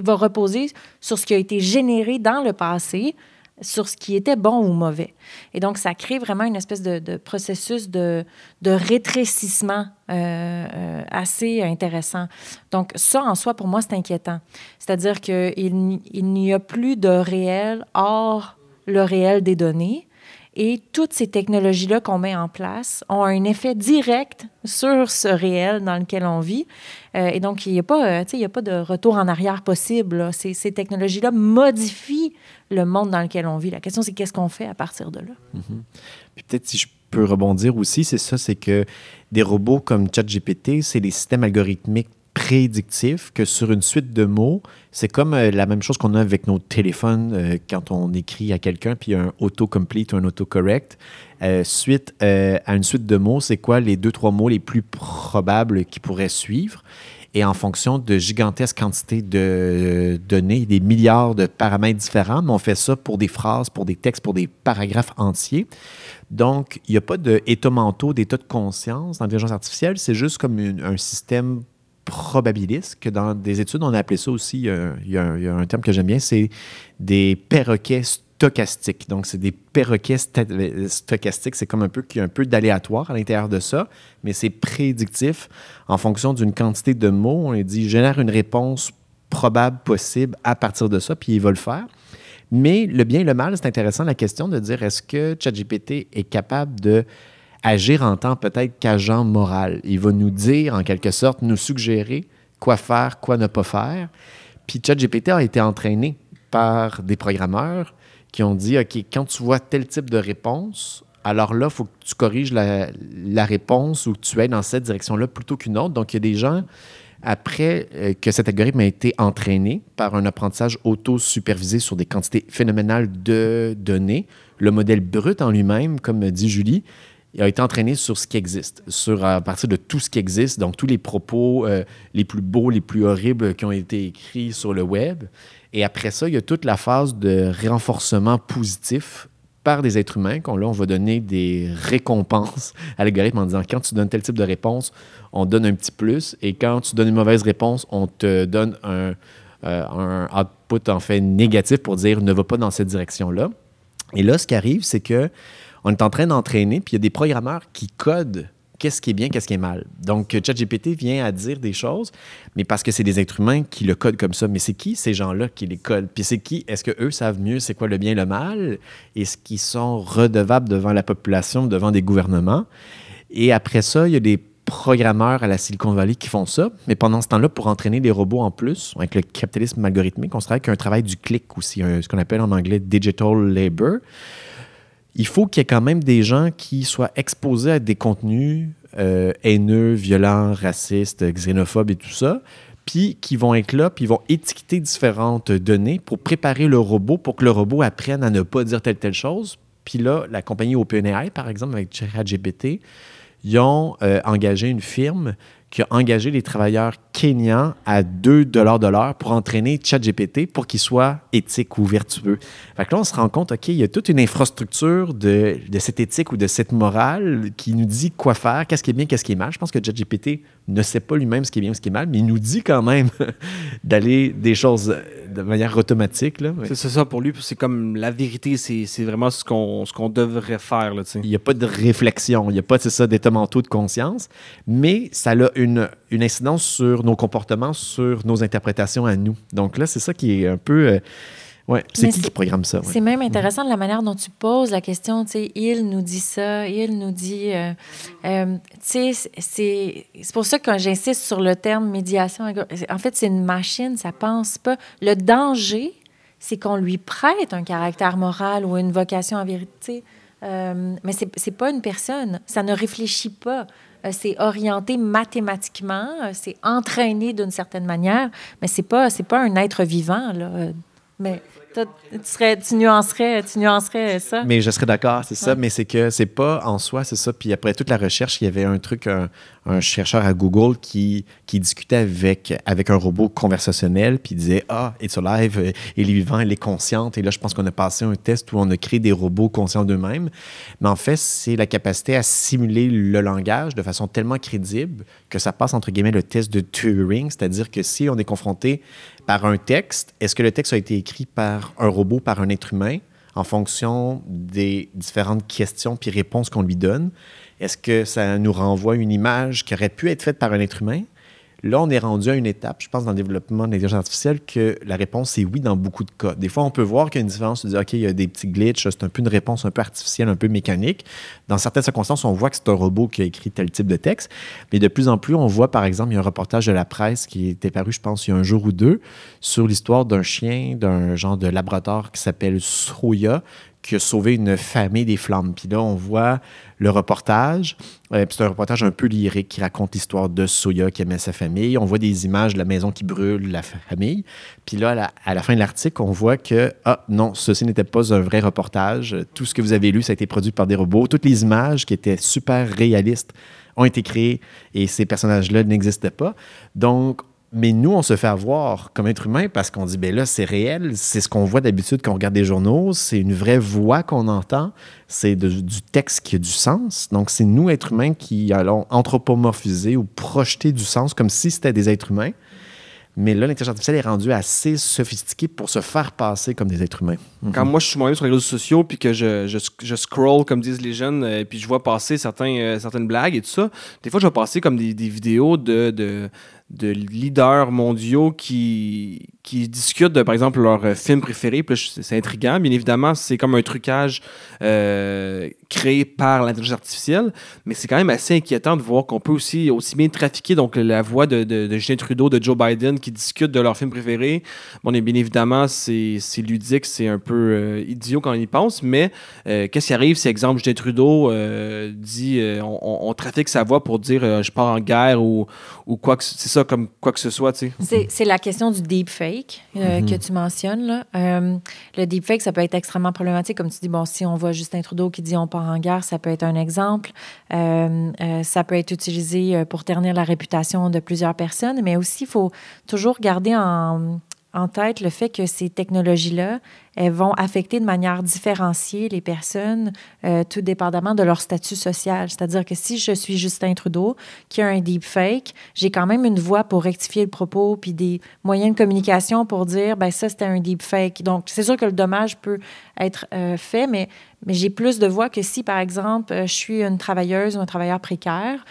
va reposer sur ce qui a été généré dans le passé, sur ce qui était bon ou mauvais. Et donc, ça crée vraiment une espèce de, processus de, rétrécissement euh, euh, assez intéressant. Donc, ça, en soi, pour moi, c'est inquiétant. C'est-à-dire qu'il il n'y a plus de réel hors le réel des données. Et toutes ces technologies-là qu'on met en place ont un effet direct sur ce réel dans lequel on vit. Euh, et donc, il n'y a, pas, euh, a pas de retour en arrière possible. Ces, technologies-là modifient le monde dans lequel on vit. La question, c'est qu'est-ce qu'on fait à partir de là? Puis peut-être si je peux rebondir aussi, c'est ça, c'est que des robots comme ChatGPT, c'est des systèmes algorithmiques prédictif que sur une suite de mots, c'est comme euh, la même chose qu'on a avec nos téléphones euh, quand on écrit à quelqu'un, puis un autocomplete ou un autocorrect. Euh, suite à une suite de mots, c'est quoi les deux, trois mots les plus probables qui pourraient suivre? Et en fonction de gigantesques quantités de données, des milliards de paramètres différents, mais on fait ça pour des phrases, pour des textes, pour des paragraphes entiers. Donc, il n'y a pas d'état mentaux, d'état de conscience dans l'intelligence artificielle, c'est juste comme un système probabiliste, que dans des études, on a appelé ça aussi, euh, il y, a, un terme que j'aime bien, c'est des perroquets stochastiques. Donc, c'est des perroquets stochastiques. C'est comme un peu qu'il y a un peu d'aléatoire à l'intérieur de ça, mais c'est prédictif en fonction d'une quantité de mots. On dit génère une réponse probable possible à partir de ça, puis il va le faire. Mais le bien et le mal, c'est intéressant la question de dire est-ce que ChatGPT est capable de agir en tant peut-être qu'agent moral. Il va nous dire, en quelque sorte, nous suggérer quoi faire, quoi ne pas faire. Puis ChatGPT a été entraîné par des programmeurs qui ont dit, OK, quand tu vois tel type de réponse, alors là, il faut que tu corriges la, réponse ou que tu ailles dans cette direction-là plutôt qu'une autre. Donc, il y a des gens après euh, que cet algorithme a été entraîné par un apprentissage auto-supervisé sur des quantités phénoménales de données, le modèle brut en lui-même, comme dit Julie, a été entraîné sur ce qui existe, sur à partir de tout ce qui existe, donc tous les propos euh, les plus beaux, les plus horribles qui ont été écrits sur le web. Et après ça, il y a toute la phase de renforcement positif par des êtres humains, qu'on là, on va donner des récompenses à l'algorithme en disant quand tu donnes tel type de réponse, on donne un petit plus, et quand tu donnes une mauvaise réponse, on te donne un, euh, un output en fait négatif pour dire ne va pas dans cette direction-là. Et là, ce qui arrive, c'est que on est en train d'entraîner, puis il y a des programmeurs qui codent qu'est-ce qui est bien, qu'est-ce qui est mal. Donc, ChatGPT vient à dire des choses, mais parce que c'est des êtres humains qui le codent comme ça. Mais c'est qui ces gens-là qui les codent? Puis c'est qui? Est-ce qu'eux savent mieux c'est quoi le bien et le mal? Est-ce qu'ils sont redevables devant la population, devant des gouvernements? Et après ça, il y a des programmeurs à la Silicon Valley qui font ça, mais pendant ce temps-là, pour entraîner des robots en plus, avec le capitalisme algorithmique, on se travaille avec un travail du clic aussi, ce qu'on appelle en anglais digital labor il faut qu'il y ait quand même des gens qui soient exposés à des contenus euh, haineux, violents, racistes, xénophobes et tout ça, puis qui vont être là, puis ils vont étiqueter différentes données pour préparer le robot, pour que le robot apprenne à ne pas dire telle telle chose. Puis là, la compagnie OpenAI, par exemple, avec ChatGPT, ils ont euh, engagé une firme qui a engagé les travailleurs kenyans à 2 de l'heure pour entraîner ChatGPT pour qu'il soit éthique ou vertueux. Fait que là, on se rend compte, OK, il y a toute une infrastructure de, de cette éthique ou de cette morale qui nous dit quoi faire, qu'est-ce qui est bien, qu'est-ce qui est mal. Je pense que ChatGPT ne sait pas lui-même ce qui est bien, ce qui est mal, mais il nous dit quand même *laughs* d'aller des choses de manière automatique. C'est ça pour lui, c'est comme la vérité, c'est vraiment ce qu'on qu'on devrait faire. Là, il n'y a pas de réflexion, il n'y a pas ça, d'état mentaux de conscience, mais ça a une, une incidence sur nos comportements, sur nos interprétations à nous. Donc là, c'est ça qui est un peu... Euh, Ouais. C'est qui qui programme ça? C'est même intéressant de la manière dont tu poses la question. Tu sais, il nous dit ça, il nous dit. Euh, euh, tu sais, c'est pour ça que j'insiste sur le terme médiation. En fait, c'est une machine, ça pense pas. Le danger, c'est qu'on lui prête un caractère moral ou une vocation en vérité. Euh, mais c'est n'est pas une personne. Ça ne réfléchit pas. Euh, c'est orienté mathématiquement, c'est entraîné d'une certaine manière, mais c'est pas c'est pas un être vivant là. Mais tu, serais, tu, nuancerais, tu nuancerais ça. Mais je serais d'accord, c'est ça. Mais c'est que c'est pas en soi, c'est ça. Puis après toute la recherche, il y avait un truc, un, chercheur à Google qui, qui discutait avec, avec un robot conversationnel, puis il disait Ah, it's alive, il est vivant, il est consciente. Et là, je pense qu'on a passé un test où on a créé des robots conscients d'eux-mêmes. Mais en fait, c'est la capacité à simuler le langage de façon tellement crédible que ça passe, entre guillemets, le test de Turing. C'est-à-dire que si on est confronté par un texte, est-ce que le texte a été écrit par un robot, par un être humain, en fonction des différentes questions puis réponses qu'on lui donne? Est-ce que ça nous renvoie une image qui aurait pu être faite par un être humain? Là, on est rendu à une étape, je pense, dans le développement de l'intelligence artificielle, que la réponse est oui dans beaucoup de cas. Des fois, on peut voir qu'il y a une différence, se dire, OK, il y a des petits glitches, c'est un peu une réponse un peu artificielle, un peu mécanique. Dans certaines circonstances, on voit que c'est un robot qui a écrit tel type de texte. Mais de plus en plus, on voit, par exemple, il y a un reportage de la presse qui était paru, je pense, il y a un jour ou deux, sur l'histoire d'un chien, d'un genre de laboratoire qui s'appelle Soya, qui a sauvé une famille des flammes. Puis là, on voit le reportage. Euh, c'est un reportage un peu lyrique qui raconte l'histoire de Soya qui aimait sa famille. On voit des images de la maison qui brûle, la famille. Puis là, à la, fin de l'article, on voit que, ah non, ceci n'était pas un vrai reportage. Tout ce que vous avez lu, ça a été produit par des robots. Toutes les images qui étaient super réalistes ont été créées et ces personnages-là n'existaient pas. Donc, mais nous, on se fait avoir comme être humain parce qu'on dit, ben là, c'est réel, c'est ce qu'on voit d'habitude quand on regarde des journaux, c'est une vraie voix qu'on entend, c'est du texte qui a du sens. Donc, c'est nous, êtres humains, qui allons anthropomorphiser ou projeter du sens comme si c'était des êtres humains. Mais là, l'intelligence artificielle est rendue assez sophistiquée pour se faire passer comme des êtres humains. Quand moi, je suis moi-même sur les réseaux sociaux, puis que je, je, je, scroll, comme disent les jeunes, euh, puis je vois passer certains, euh, certaines blagues et tout ça, des fois, je vais passer comme des, des vidéos de de leaders mondiaux qui, qui discutent de, par exemple, leur euh, film préféré. c'est intriguant. Bien évidemment, c'est comme un trucage euh, créé par l'intelligence artificielle, mais c'est quand même assez inquiétant de voir qu'on peut aussi, aussi bien trafiquer donc, la voix de, de, Justin Trudeau, de Joe Biden qui discutent de leur film préféré. Bon, bien évidemment, c'est ludique, c'est un peu euh, idiot quand on y pense, mais qu'est-ce qui arrive si, exemple, Justin Trudeau dit on, trafique sa voix pour dire je pars en guerre ou, ou quoi que c'est ça comme quoi que ce soit, tu sais. C'est la question du deepfake euh, que tu mentionnes. Là. Euh, le deepfake, ça peut être extrêmement problématique. Comme tu dis, bon, si on voit Justin Trudeau qui dit on part en guerre, ça peut être un exemple. Euh, ça peut être utilisé pour ternir la réputation de plusieurs personnes, mais aussi, il faut toujours garder en, en tête le fait que ces technologies-là, elles vont affecter de manière différenciée les personnes, euh, tout dépendamment de leur statut social. C'est-à-dire que si je suis Justin Trudeau, qui a un deepfake, j'ai quand même une voix pour rectifier le propos, puis des moyens de communication pour dire, ben ça, c'était un deepfake. Donc, c'est sûr que le dommage peut être euh, fait, mais, mais j'ai plus de voix que si, par exemple, euh, je suis une travailleuse ou un travailleur précaire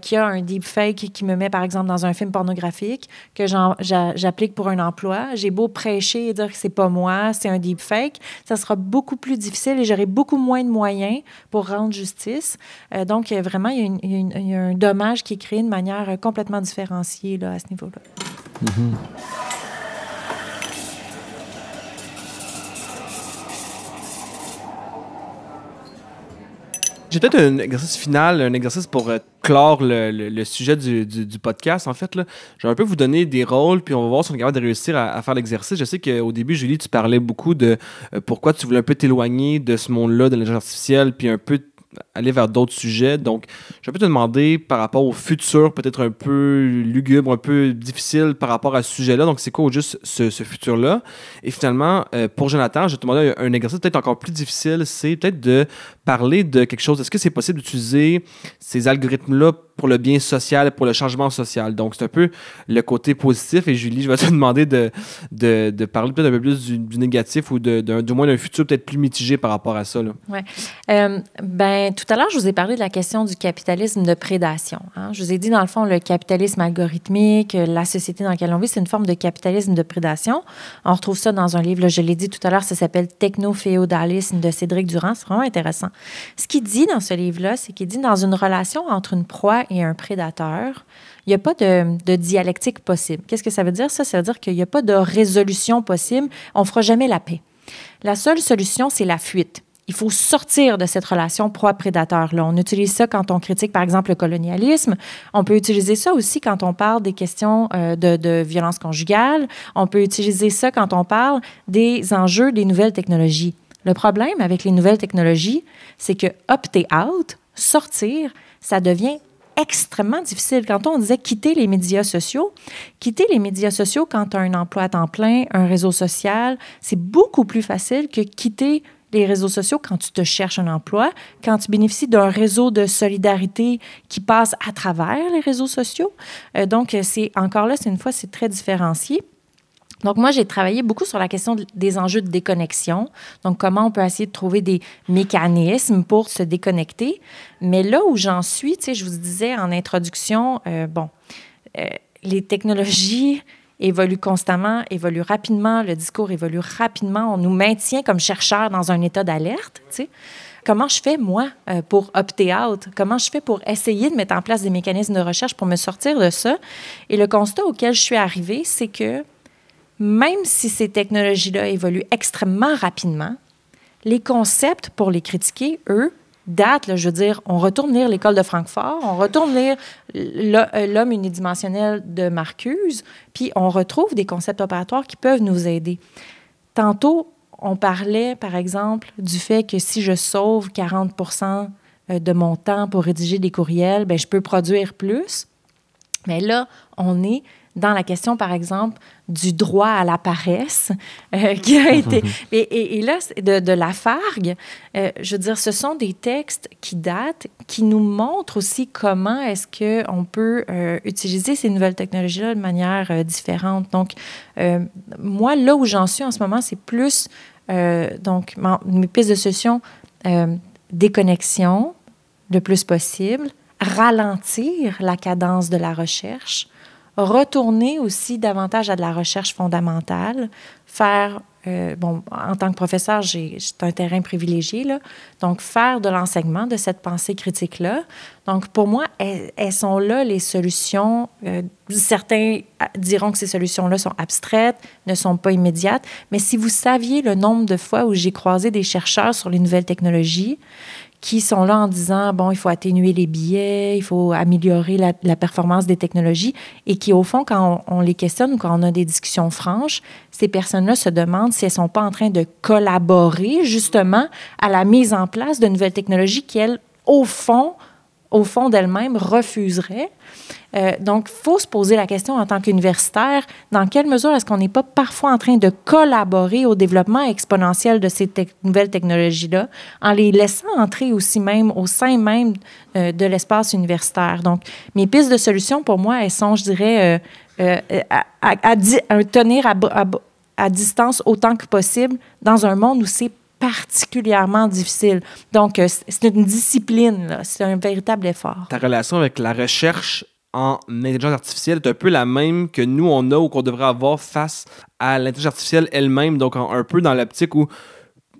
qui a un deepfake qui me met, par exemple, dans un film pornographique, que j'applique pour un emploi. J'ai beau prêcher et dire que c'est pas moi, c'est un deepfake fake, ça sera beaucoup plus difficile et j'aurai beaucoup moins de moyens pour rendre justice. Euh, donc, vraiment, il y, a un dommage qui est créé de manière complètement différenciée là, à ce niveau-là. Mm-hmm. J'ai peut-être un exercice final, un exercice pour euh, clore le, sujet du, podcast. En fait, là. je vais un peu vous donner des rôles, puis on va voir si on est capable de réussir à, faire l'exercice. Je sais qu'au début, Julie, tu parlais beaucoup de euh, pourquoi tu voulais un peu t'éloigner de ce monde-là, de l'intelligence artificielle, puis un peu aller vers d'autres sujets. Donc, je vais te demander par rapport au futur, peut-être un peu lugubre, un peu difficile par rapport à ce sujet-là. Donc, c'est quoi juste ce, futur-là? Et finalement, euh, pour Jonathan, je vais te demander un, exercice peut-être encore plus difficile, c'est peut-être de parler de quelque chose. Est-ce que c'est possible d'utiliser ces algorithmes-là pour le bien social, pour le changement social. Donc, c'est un peu le côté positif. Et Julie, je vais te *laughs* demander de, de, parler peut-être un peu plus du, négatif ou de, du moins d'un futur peut-être plus mitigé par rapport à ça. Oui. Euh, ben, tout à l'heure, je vous ai parlé de la question du capitalisme de prédation. Hein. Je vous ai dit, dans le fond, le capitalisme algorithmique, la société dans laquelle on vit, c'est une forme de capitalisme de prédation. On retrouve ça dans un livre, je l'ai dit tout à l'heure, ça s'appelle Techno-féodalisme de Cédric Durand. C'est vraiment intéressant. Ce qu'il dit dans ce livre-là, c'est qu'il dit dans une relation entre une proie et un prédateur, il n'y a pas de, dialectique possible. Qu'est-ce que ça veut dire? Ça, ça veut dire qu'il n'y a pas de résolution possible. On ne fera jamais la paix. La seule solution, c'est la fuite. Il faut sortir de cette relation proie-prédateur-là. On utilise ça quand on critique, par exemple, le colonialisme. On peut utiliser ça aussi quand on parle des questions euh, de, de violence conjugale. On peut utiliser ça quand on parle des enjeux des nouvelles technologies. Le problème avec les nouvelles technologies, c'est que opter out, sortir, ça devient extrêmement difficile. Quand on disait quitter les médias sociaux, quitter les médias sociaux quand tu as un emploi à temps plein, un réseau social, c'est beaucoup plus facile que quitter les réseaux sociaux quand tu te cherches un emploi, quand tu bénéficies d'un réseau de solidarité qui passe à travers les réseaux sociaux. Euh, donc, c'est encore là, c'est une fois, c'est très différencié. Donc, moi, j'ai travaillé beaucoup sur la question des enjeux de déconnexion. Donc, comment on peut essayer de trouver des mécanismes pour se déconnecter. Mais là où j'en suis, tu sais, je vous disais en introduction, euh, bon, euh, les technologies évoluent constamment, évoluent rapidement, le discours évolue rapidement. On nous maintient comme chercheurs dans un état d'alerte, tu sais. Comment je fais, moi, euh, pour opter out? Comment je fais pour essayer de mettre en place des mécanismes de recherche pour me sortir de ça? Et le constat auquel je suis arrivée, c'est que même si ces technologies-là évoluent extrêmement rapidement, les concepts pour les critiquer, eux, datent. je veux dire, on retourne lire l'école de Francfort, on retourne lire euh, l'homme unidimensionnel de Marcuse, puis on retrouve des concepts opératoires qui peuvent nous aider. Tantôt, on parlait, par exemple, du fait que si je sauve 40% euh, de mon temps pour rédiger des courriels, ben, je peux produire plus. Mais là, on est dans la question, par exemple, du droit à la paresse, euh, qui a été... Et, et, là, de, de la fargue, euh, je veux dire, ce sont des textes qui datent, qui nous montrent aussi comment est-ce qu'on peut euh, utiliser ces nouvelles technologies-là de manière différente. Donc, moi, là où j'en suis en ce moment, c'est plus, donc, mes pistes de solution, déconnexion le plus possible, ralentir la cadence de la recherche, retourner aussi davantage à de la recherche fondamentale, faire, euh, bon, en tant que professeur, j'ai un terrain privilégié, là, donc faire de l'enseignement, de cette pensée critique-là. Donc, pour moi, elles, sont là les solutions. Euh, certains diront que ces solutions-là sont abstraites, ne sont pas immédiates, mais si vous saviez le nombre de fois où j'ai croisé des chercheurs sur les nouvelles technologies qui sont là en disant, bon, il faut atténuer les billets, il faut améliorer la, performance des technologies, et qui, au fond, quand on, les questionne ou quand on a des discussions franches, ces personnes-là se demandent si elles ne sont pas en train de collaborer justement à la mise en place de nouvelles technologies qui, elles, au fond, au fond d'elles-mêmes, refuseraient. Euh, donc, il faut se poser la question en tant qu'universitaire, dans quelle mesure est-ce qu'on n'est pas parfois en train de collaborer au développement exponentiel de ces nouvelles technologies-là, en les laissant entrer aussi même au sein même euh, de l'espace universitaire? Donc, mes pistes de solutions, pour moi, elles sont, je dirais, euh, à, tenir à distance autant que possible dans un monde où c'est particulièrement difficile. Donc, c'est une discipline, c'est un véritable effort. Ta relation avec la recherche en intelligence artificielle est un peu la même que nous, on a ou qu'on devrait avoir face à l'intelligence artificielle elle-même. Donc, un peu dans l'optique où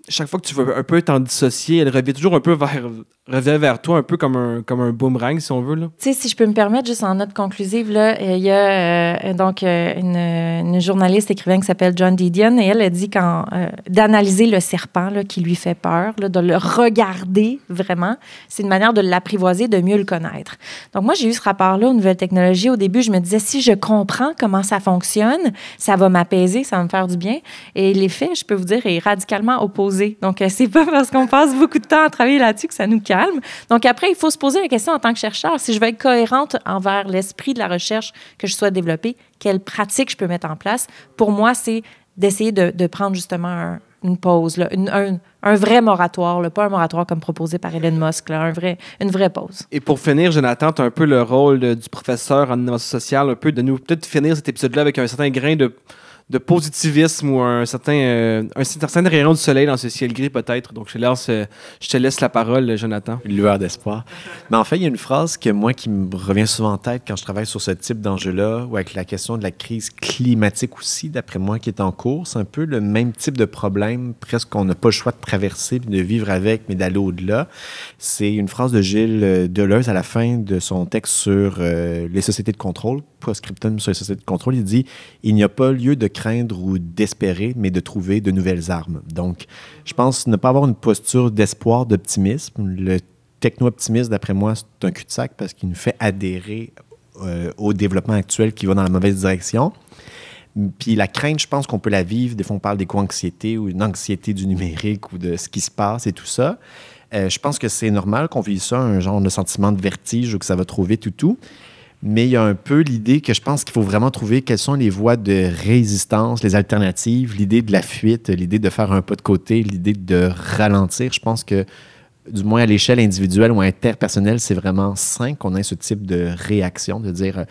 chaque fois que tu veux un peu t'en dissocier, elle revient toujours un peu vers, revient vers toi, un peu comme un, comme un boomerang, si on veut. Tu sais, si je peux me permettre, juste en note conclusive, là, il y a euh, donc euh, une, journaliste écrivaine qui s'appelle John Didion, et elle a dit euh, d'analyser le serpent là, qui lui fait peur, là, de le regarder vraiment, c'est une manière de l'apprivoiser, de mieux le connaître. Donc, moi, j'ai eu ce rapport-là aux nouvelles technologies. Au début, je me disais, si je comprends comment ça fonctionne, ça va m'apaiser, ça va me faire du bien. Et l'effet, je peux vous dire, est radicalement opposé. Donc, c'est pas parce qu'on passe beaucoup de temps à travailler là-dessus que ça nous calme. Donc après, il faut se poser la question en tant que chercheur, si je veux être cohérente envers l'esprit de la recherche que je souhaite développer, quelles pratiques je peux mettre en place? Pour moi, c'est d'essayer de, prendre justement une pause, un, vrai moratoire, pas un moratoire comme proposé par Elon Musk, un vrai, une vraie pause. Et pour finir, Jonathan, tu as un peu le rôle du professeur en innovation sociale, un peu de nous peut-être finir cet épisode-là avec un certain grain de de positivisme ou un certain, euh, un certain rayon du soleil dans ce ciel gris peut-être. Donc je laisse, euh, je te laisse la parole, Jonathan. Une lueur d'espoir. Mais en fait, il y a une phrase que moi qui me revient souvent en tête quand je travaille sur ce type d'enjeu-là, ou avec la question de la crise climatique aussi, d'après moi, qui est en cours. C'est un peu le même type de problème, presque qu'on n'a pas le choix de traverser, de vivre avec, mais d'aller au-delà. C'est une phrase de Gilles euh, Deleuze à la fin de son texte sur les sociétés de contrôle, post-scriptum sur les sociétés de contrôle. Il dit Il n'y a pas lieu de craindre ou d'espérer, mais de trouver de nouvelles armes. Donc, je pense ne pas avoir une posture d'espoir, d'optimisme. Le techno-optimisme, d'après moi, c'est un cul-de-sac parce qu'il nous fait adhérer euh, au développement actuel qui va dans la mauvaise direction. Puis la crainte, je pense qu'on peut la vivre. Des fois, on parle d'éco-anxiété ou une anxiété du numérique ou de ce qui se passe et tout ça. Euh, je pense que c'est normal qu'on vive ça, un genre de sentiment de vertige ou que ça va trop vite ou tout mais il y a un peu l'idée que je pense qu'il faut vraiment trouver quelles sont les voies de résistance, les alternatives, l'idée de la fuite, l'idée de faire un pas de côté, l'idée de ralentir. Je pense que, du moins à l'échelle individuelle ou interpersonnelle, c'est vraiment sain qu'on ait ce type de réaction, de dire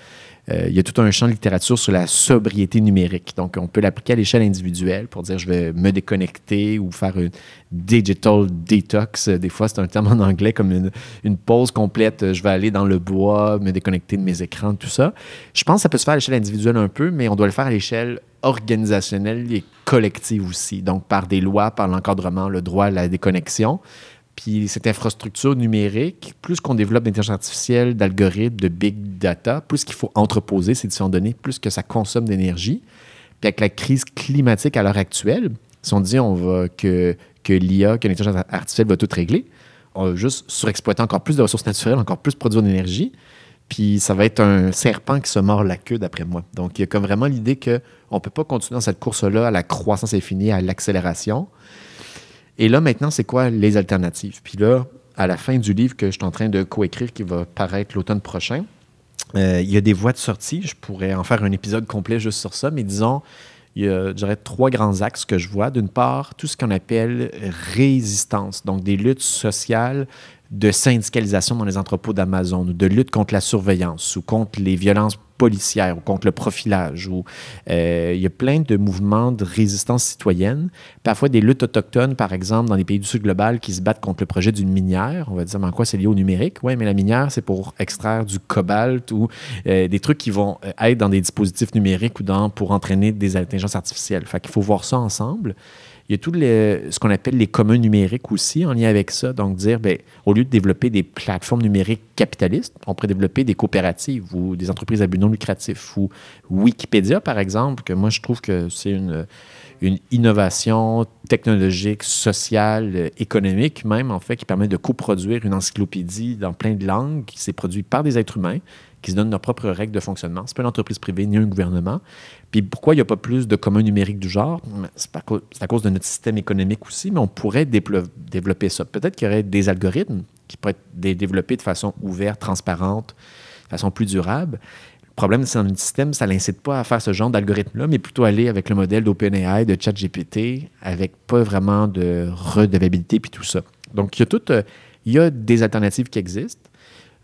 euh, il y a tout un champ de littérature sur la sobriété numérique. Donc, on peut l'appliquer à l'échelle individuelle pour dire je vais me déconnecter ou faire une digital detox. Des fois, c'est un terme en anglais comme une, une, pause complète. Je vais aller dans le bois, me déconnecter de mes écrans, tout ça. Je pense que ça peut se faire à l'échelle individuelle un peu, mais on doit le faire à l'échelle organisationnelle et collective aussi. Donc, par des lois, par l'encadrement, le droit à la déconnexion. Puis cette infrastructure numérique, plus qu'on développe d'intelligence artificielle, d'algorithmes, de big data, plus qu'il faut entreposer ces différentes données, plus que ça consomme d'énergie. Puis avec la crise climatique à l'heure actuelle, si on dit on va que, que l'IA, que l'intelligence artificielle va tout régler, on va juste surexploiter encore plus de ressources naturelles, encore plus produire d'énergie. Puis ça va être un serpent qui se mord la queue, d'après moi. Donc, il y a comme vraiment l'idée qu'on ne peut pas continuer dans cette course-là à la croissance infinie, à l'accélération. Et là, maintenant, c'est quoi les alternatives? Puis là, à la fin du livre que je suis en train de coécrire, qui va paraître l'automne prochain, euh, il y a des voies de sortie. Je pourrais en faire un épisode complet juste sur ça, mais disons, il y a, dirais, trois grands axes que je vois. D'une part, tout ce qu'on appelle résistance, donc des luttes sociales de syndicalisation dans les entrepôts d'Amazon ou de lutte contre la surveillance ou contre les violences policière ou contre le profilage. Ou, euh, il y a plein de mouvements de résistance citoyenne. Parfois des luttes autochtones, par exemple, dans les pays du Sud global qui se battent contre le projet d'une minière. On va dire, mais en quoi c'est lié au numérique? Oui, mais la minière, c'est pour extraire du cobalt ou euh, des trucs qui vont euh, être dans des dispositifs numériques ou dans, pour entraîner des intelligences artificielles. Fait faut voir ça ensemble. Il y a tout ce qu'on appelle les communs numériques aussi en lien avec ça. Donc, dire, ben, au lieu de développer des plateformes numériques capitalistes, on pourrait développer des coopératives ou des entreprises à but non lucratif ou Wikipédia, par exemple, que moi, je trouve que c'est une, une innovation technologique, sociale, économique même, en fait, qui permet de coproduire une encyclopédie dans plein de langues qui s'est produite par des êtres humains qui se donnent leurs propres règles de fonctionnement. Ce n'est pas une entreprise privée ni un gouvernement. Puis pourquoi il n'y a pas plus de communs numériques du genre? C'est à cause de notre système économique aussi, mais on pourrait développer ça. Peut-être qu'il y aurait des algorithmes qui pourraient être développés de façon ouverte, transparente, de façon plus durable. Le problème, c'est dans notre système, ça ne l'incite pas à faire ce genre d'algorithme-là, mais plutôt aller avec le modèle d'OpenAI, de ChatGPT, avec pas vraiment de redevabilité puis tout ça. Donc, il y a euh, il y a des alternatives qui existent.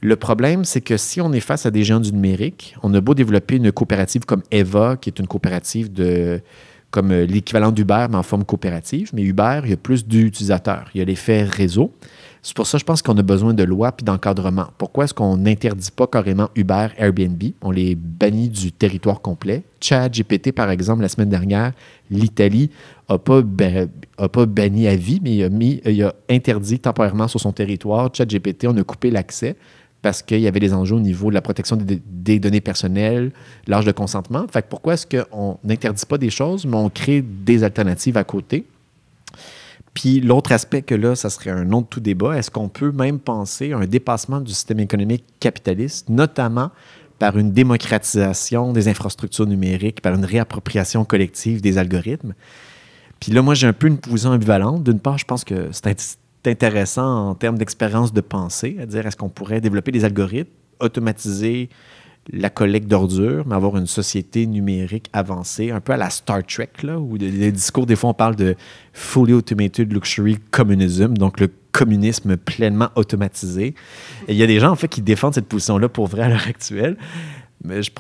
Le problème, c'est que si on est face à des géants du numérique, on a beau développer une coopérative comme Eva, qui est une coopérative de comme euh, l'équivalent d'Uber, mais en forme coopérative. Mais Uber, il y a plus d'utilisateurs. Il y a l'effet réseau. C'est pour ça, je pense qu'on a besoin de lois puis d'encadrement. Pourquoi est-ce qu'on n'interdit pas carrément Uber, Airbnb? On les bannit du territoire complet. Chat GPT, par exemple, la semaine dernière, l'Italie n'a pas, banni à vie, mais il a, mis, il a interdit temporairement sur son territoire. Chat GPT, on a coupé l'accès parce qu'il y avait des enjeux au niveau de la protection des, données personnelles, l'âge de consentement. Fait pourquoi est-ce qu'on n'interdit pas des choses, mais on crée des alternatives à côté? Puis l'autre aspect que là, ça serait un autre tout débat, est-ce qu'on peut même penser à un dépassement du système économique capitaliste, notamment par une démocratisation des infrastructures numériques, par une réappropriation collective des algorithmes? Puis là, moi, j'ai un peu une position ambivalente. D'une part, je pense que c'est intéressant en termes d'expérience de pensée, à dire est-ce qu'on pourrait développer des algorithmes, automatiser la collecte d'ordures, mais avoir une société numérique avancée, un peu à la Star Trek, là, où les discours, des fois, on parle de fully automated luxury communism, donc le communisme pleinement automatisé. Il y a des gens, en fait, qui défendent cette position-là pour vrai à l'heure actuelle. Mais je,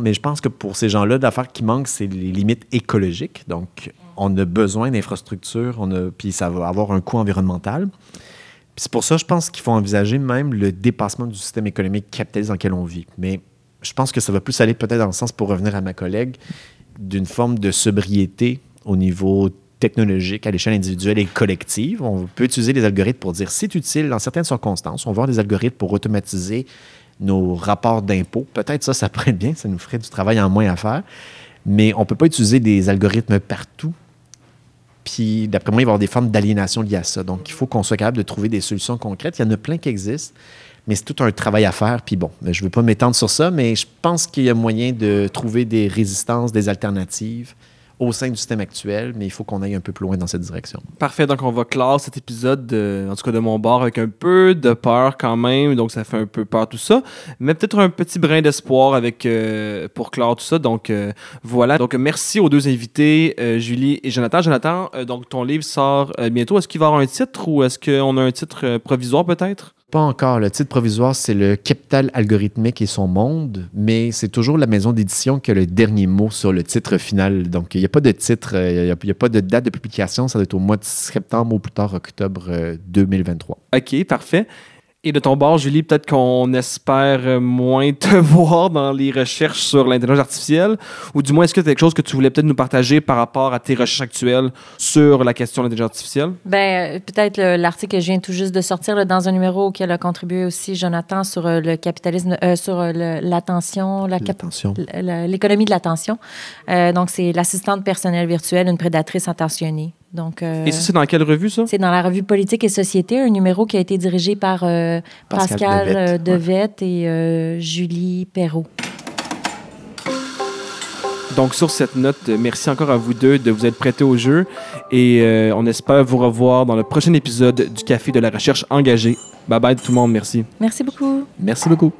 mais je pense que pour ces gens-là, d'affaires qui manquent, c'est les limites écologiques. Donc, on a besoin d'infrastructures, puis ça va avoir un coût environnemental. c'est pour ça, je pense qu'il faut envisager même le dépassement du système économique capitaliste dans lequel on vit. Mais je pense que ça va plus aller peut-être dans le sens, pour revenir à ma collègue, d'une forme de sobriété au niveau technologique à l'échelle individuelle et collective. On peut utiliser les algorithmes pour dire c'est utile dans certaines circonstances. On va avoir des algorithmes pour automatiser nos rapports d'impôts. Peut-être ça, ça pourrait être bien, ça nous ferait du travail en moins à faire. Mais on ne peut pas utiliser des algorithmes partout puis, d'après moi, il va y avoir des formes d'aliénation liées à ça. Donc, il faut qu'on soit capable de trouver des solutions concrètes. Il y en a plein qui existent, mais c'est tout un travail à faire. Puis bon, je ne veux pas m'étendre sur ça, mais je pense qu'il y a moyen de trouver des résistances, des alternatives au sein du système actuel, mais il faut qu'on aille un peu plus loin dans cette direction. Parfait, donc on va clore cet épisode, en tout cas de mon bord, avec un peu de peur quand même, donc ça fait un peu peur tout ça, mais peut-être un petit brin d'espoir avec euh, pour clore tout ça. Donc euh, voilà, donc merci aux deux invités, euh, Julie et Jonathan. Jonathan, donc ton livre sort bientôt. Est-ce qu'il va avoir un titre ou est-ce qu'on a un titre provisoire peut-être? Pas encore. Le titre provisoire, c'est le Capital algorithmique et son monde, mais c'est toujours la maison d'édition qui a le dernier mot sur le titre final. Donc, il n'y a pas de titre, euh, il n'y a, pas de date de publication. Ça doit être au mois de septembre ou plus tard octobre 2023. Euh, OK, parfait. Et de ton bord, Julie, peut-être qu'on espère moins te *laughs* voir dans les recherches sur l'intelligence artificielle, ou du moins, est-ce que c'est quelque chose que tu voulais peut-être nous partager par rapport à tes recherches actuelles sur la question de l'intelligence artificielle? Ben, euh, peut-être l'article que je viens tout juste de sortir dans un numéro auquel a contribué aussi Jonathan sur euh, le capitalisme, euh, sur l'attention, l'économie de l'attention. donc, c'est l'assistante personnelle virtuelle, une prédatrice intentionnée. Donc, euh, et ça, c'est dans quelle revue, ça? C'est dans la revue Politique et Société, un numéro qui a été dirigé par euh, Pascal, Devette, euh, et Julie Perrault. Donc, sur cette note, merci encore à vous deux de vous être prêtés au jeu et on espère vous revoir dans le prochain épisode du Café de la recherche engagée. Bye bye tout le monde, merci. Merci beaucoup. Merci beaucoup.